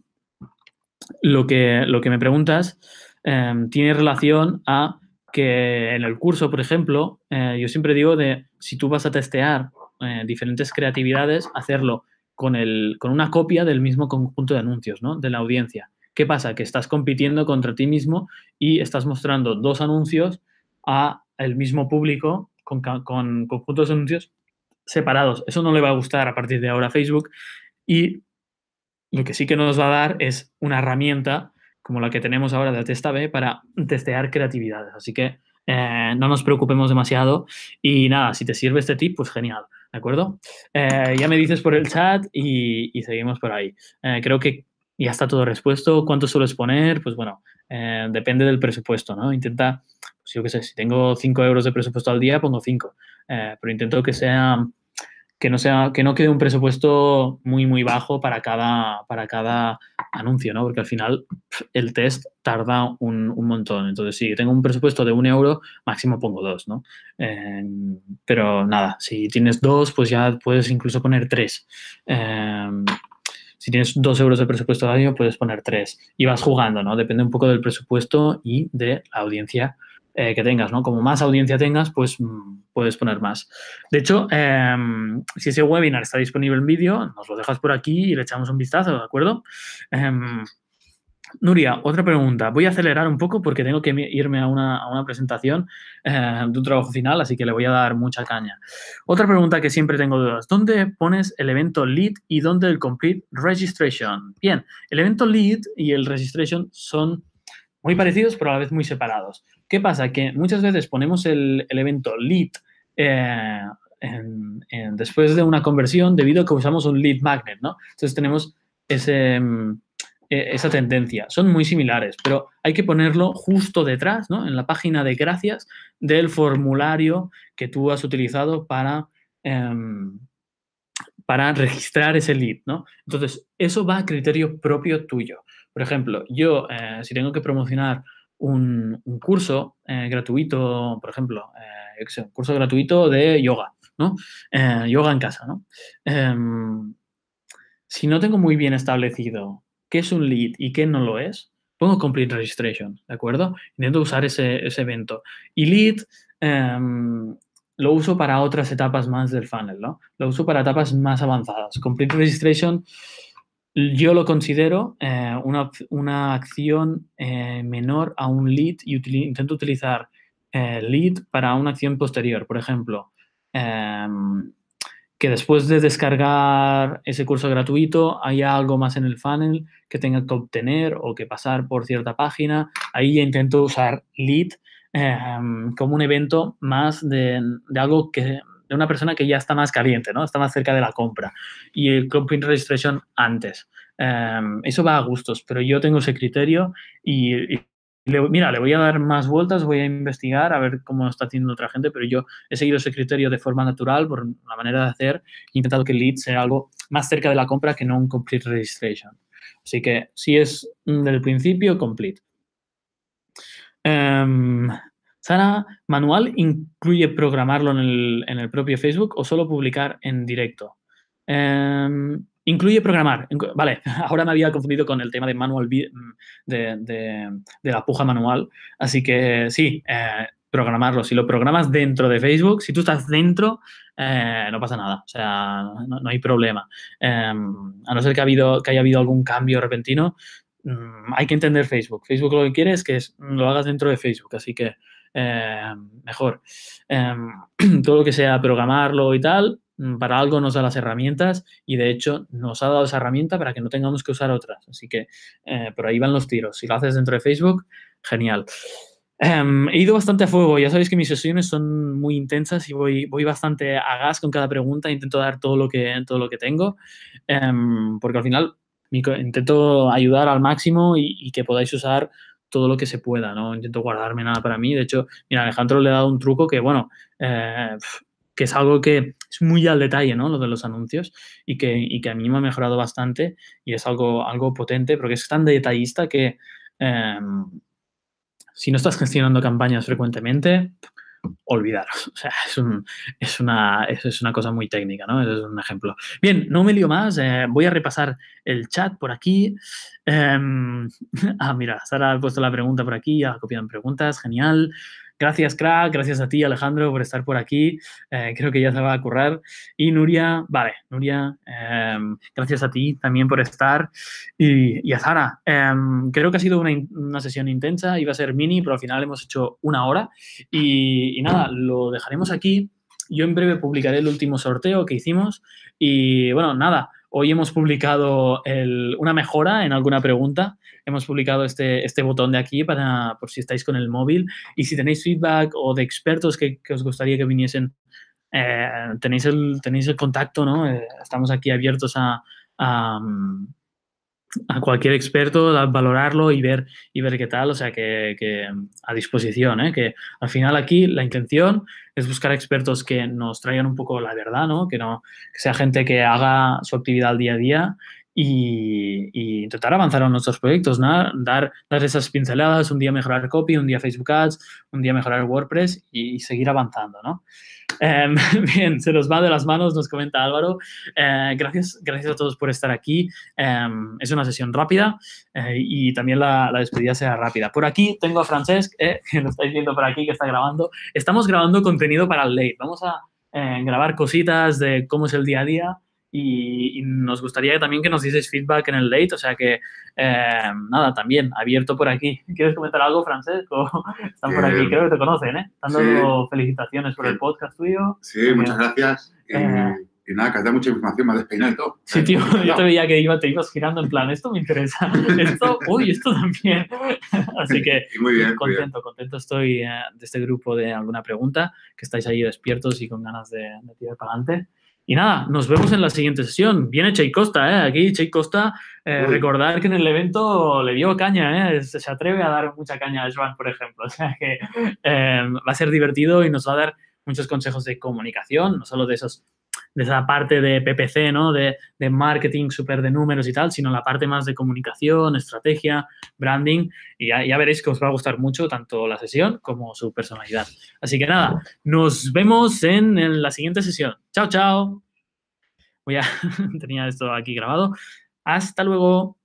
lo, que, lo que me preguntas em, tiene relación a que en el curso, por ejemplo, eh, yo siempre digo de si tú vas a testear eh, diferentes creatividades, hacerlo con, el, con una copia del mismo conjunto de anuncios, ¿no? De la audiencia. ¿Qué pasa? Que estás compitiendo contra ti mismo y estás mostrando dos anuncios a el mismo público con, conjuntos de anuncios separados. Eso no le va a gustar a partir de ahora a Facebook y lo que sí que nos va a dar es una herramienta como la que tenemos ahora de Testa B para testear creatividades. Así que eh, no nos preocupemos demasiado y nada, si te sirve este tip, pues genial, ¿de acuerdo? Eh, ya me dices por el chat y, seguimos por ahí. Eh, creo que ya está todo respuesto. ¿Cuánto sueles poner? Pues bueno, eh, depende del presupuesto, ¿no? Intenta, pues yo qué sé, si tengo 5 euros de presupuesto al día, pongo 5. Eh, pero intento que sea, que no sea, que no quede un presupuesto muy, muy bajo para cada, para cada anuncio, ¿no? Porque al final el test tarda un, montón. Entonces, si tengo un presupuesto de un euro, máximo pongo dos, ¿no? Em, pero nada, si tienes dos, pues ya puedes incluso poner tres. Si tienes dos euros de presupuesto al año, puedes poner tres. Y vas jugando, ¿no? Depende un poco del presupuesto y de la audiencia eh, que tengas, ¿no? Como más audiencia tengas, pues mm, puedes poner más. De hecho, em, si ese webinar está disponible en vídeo, nos lo dejas por aquí y le echamos un vistazo, ¿de acuerdo? Em, Nuria, otra pregunta. Voy a acelerar un poco porque tengo que irme a una, presentación eh, de un trabajo final, así que le voy a dar mucha caña. Otra pregunta que siempre tengo dudas. ¿Dónde pones el evento lead y dónde el complete registration? Bien, el evento lead y el registration son muy parecidos, pero a la vez muy separados. ¿Qué pasa? Que muchas veces ponemos el, evento lead eh, después de una conversión debido a que usamos un lead magnet, ¿no? Entonces tenemos ese, mm, e, esa tendencia. Son muy similares, pero hay que ponerlo justo detrás, ¿no? En la página de gracias del formulario que tú has utilizado para, em, para registrar ese lead, ¿no? Entonces, eso va a criterio propio tuyo. Por ejemplo, yo, eh, si tengo que promocionar un, curso eh, gratuito, por ejemplo, eh, un curso gratuito de yoga, ¿no? Eh, yoga en casa, ¿no? Em, si no tengo muy bien establecido qué es un lead y qué no lo es, pongo complete registration, ¿de acuerdo? Intento usar ese, evento. Y lead em, lo uso para otras etapas más del funnel, ¿no? Lo uso para etapas más avanzadas. Complete registration yo lo considero eh, una, acción eh, menor a un lead y intento utilizar eh, lead para una acción posterior. Por ejemplo, em, que después de descargar ese curso gratuito haya algo más en el funnel que tenga que obtener o que pasar por cierta página. Ahí intento usar lead em, como un evento más de, algo que de una persona que ya está más caliente, ¿no? Está más cerca de la compra. Y el Comping Registration antes. Em, eso va a gustos, pero yo tengo ese criterio y, mira, le voy a dar más vueltas, voy a investigar a ver cómo está haciendo otra gente, pero yo he seguido ese criterio de forma natural por la manera de hacer, he intentado que el lead sea algo más cerca de la compra que no un complete registration. Así que si es del principio, complete. Sara, ¿manual incluye programarlo en el, propio Facebook o solo publicar en directo? Em, incluye programar. Vale, (laughs) ahora me había confundido con el tema de manual de, la puja manual. Así que sí, eh, programarlo. Si lo programas dentro de Facebook, si tú estás dentro, eh, no pasa nada. O sea, no, hay problema. Em, a no ser que, haya habido algún cambio repentino, mm, hay que entender Facebook. Facebook lo que quiere es que lo hagas dentro de Facebook. Así que Em, mejor. Em, (clears throat) todo lo que sea programarlo y tal, mm, para algo nos da las herramientas y de hecho nos ha dado esa herramienta para que no tengamos que usar otras. Así que eh, por ahí van los tiros. Si lo haces dentro de Facebook, genial. Em, he ido bastante a fuego, ya sabéis que mis sesiones son muy intensas y voy, voy bastante a gas con cada pregunta, intento dar todo lo que, todo lo que tengo, porque al final intento ayudar al máximo y que podáis usar todo lo que se pueda, no intento guardarme nada para mí. De hecho, mira, Alejandro le ha dado un truco que, bueno, eh, que es algo que es muy al detalle, ¿no? Lo de los anuncios y que, que a mí me ha mejorado bastante y es algo, algo potente porque es tan detallista que em, si no estás gestionando campañas frecuentemente, olvidaros. O sea, es, una, es, una cosa muy técnica, ¿no? es un ejemplo. Bien, no me lío más. Eh, voy a repasar el chat por aquí. Em, (laughs) ah, mira, Sara ha puesto la pregunta por aquí, ha copiado preguntas, genial. Gracias, crack. Gracias a ti, Alejandro, por estar por aquí. Eh, creo que ya se va a currar. Y Nuria, vale, Nuria, em, gracias a ti también por estar. Y, a Zara, em, creo que ha sido una, sesión intensa. Iba a ser mini, pero al final hemos hecho una hora. Y, y nada, lo dejaremos aquí. Yo en breve publicaré el último sorteo que hicimos. Y bueno, nada, Hoy hemos publicado una mejora en alguna pregunta. Hemos publicado este, este botón de aquí para, por si estáis con el móvil. Y si tenéis feedback o de expertos que, os gustaría que viniesen, eh, tenéis, el, tenéis el contacto, ¿no? Eh, estamos aquí abiertos a, a cualquier experto, valorarlo y ver, y ver qué tal, o sea, que, que a disposición, ¿eh? que al final aquí la intención es buscar expertos que nos traigan un poco la verdad, ¿no? Que, no, que sea gente que haga su actividad al día a día y, intentar avanzar en nuestros proyectos, ¿no? dar, esas pinceladas, un día mejorar copy, un día Facebook Ads, un día mejorar WordPress y, seguir avanzando. ¿no? Em, (laughs) bien, se nos va de las manos, nos comenta Álvaro. Eh, gracias, gracias a todos por estar aquí. Em, es una sesión rápida eh, y también la, la, despedida sea rápida. Por aquí tengo a Francesc, eh, (laughs) que lo estáis viendo por aquí, que está grabando. Estamos grabando contenido para el late. Vamos a grabar cositas de cómo es el día a día y, nos gustaría también que nos dieseis feedback en el late, o sea que eh, nada, también abierto por aquí. ¿Quieres comentar algo, Francesco? (laughs) Están por aquí, creo que te conocen, ¿eh? Están dando felicitaciones por el podcast tuyo. Sí, muchas gracias. Eh, y nada, que has dado mucha información, me has despeinado y todo. Sí, tío, (laughs) yo te veía que iba, te ibas girando en plan, esto me interesa, (laughs) esto, uy, esto también. Así que muy bien, contento, contento estoy eh, de este grupo de alguna pregunta, que estáis ahí despiertos y con ganas de, de tirar para adelante. Y nada, nos vemos en la siguiente sesión. Viene Chey Costa, ¿eh? Aquí Chey Costa, eh, recordar que en el evento le dio caña, ¿eh? Se atreve a dar mucha caña a Joan, por ejemplo. (laughs) O sea que eh, va a ser divertido y nos va a dar muchos consejos de comunicación, no solo de esos de esa parte de PPC, ¿no? De, de marketing súper de números y tal, sino la parte más de comunicación, estrategia, branding. Y ya, veréis que os va a gustar mucho tanto la sesión como su personalidad. Así que nada, nos vemos en, en la siguiente sesión. Chao, chao. Voy a... (laughs) tenía esto aquí grabado. Hasta luego.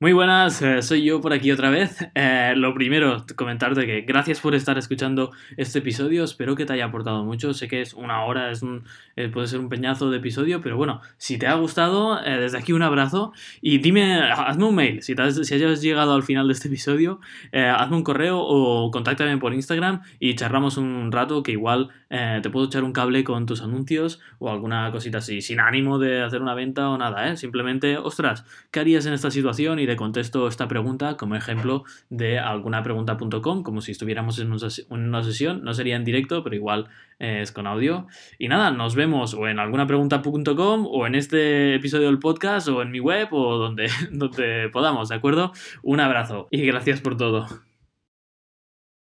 Muy buenas, eh, soy yo por aquí otra vez. Eh, lo primero, comentarte que gracias por estar escuchando este episodio. Espero que te haya aportado mucho. Sé que es una hora, es un, eh, puede ser un peñazo de episodio, pero bueno, si te ha gustado, desde aquí un abrazo y dime, hazme un mail. Si, si hayas llegado al final de este episodio, hazme un correo o contáctame por Instagram y charramos un rato que igual te puedo echar un cable con tus anuncios o alguna cosita así, sin ánimo de hacer una venta o nada, Simplemente, ostras, ¿qué harías en esta situación? Te contesto esta pregunta como ejemplo de algunapregunta.com, como si estuviéramos en una sesión. No sería en directo, pero igual eh, es con audio. Y nada, nos vemos o en algunapregunta.com o en este episodio del podcast o en mi web o donde, (laughs) donde podamos, ¿de acuerdo? Un abrazo y gracias por todo.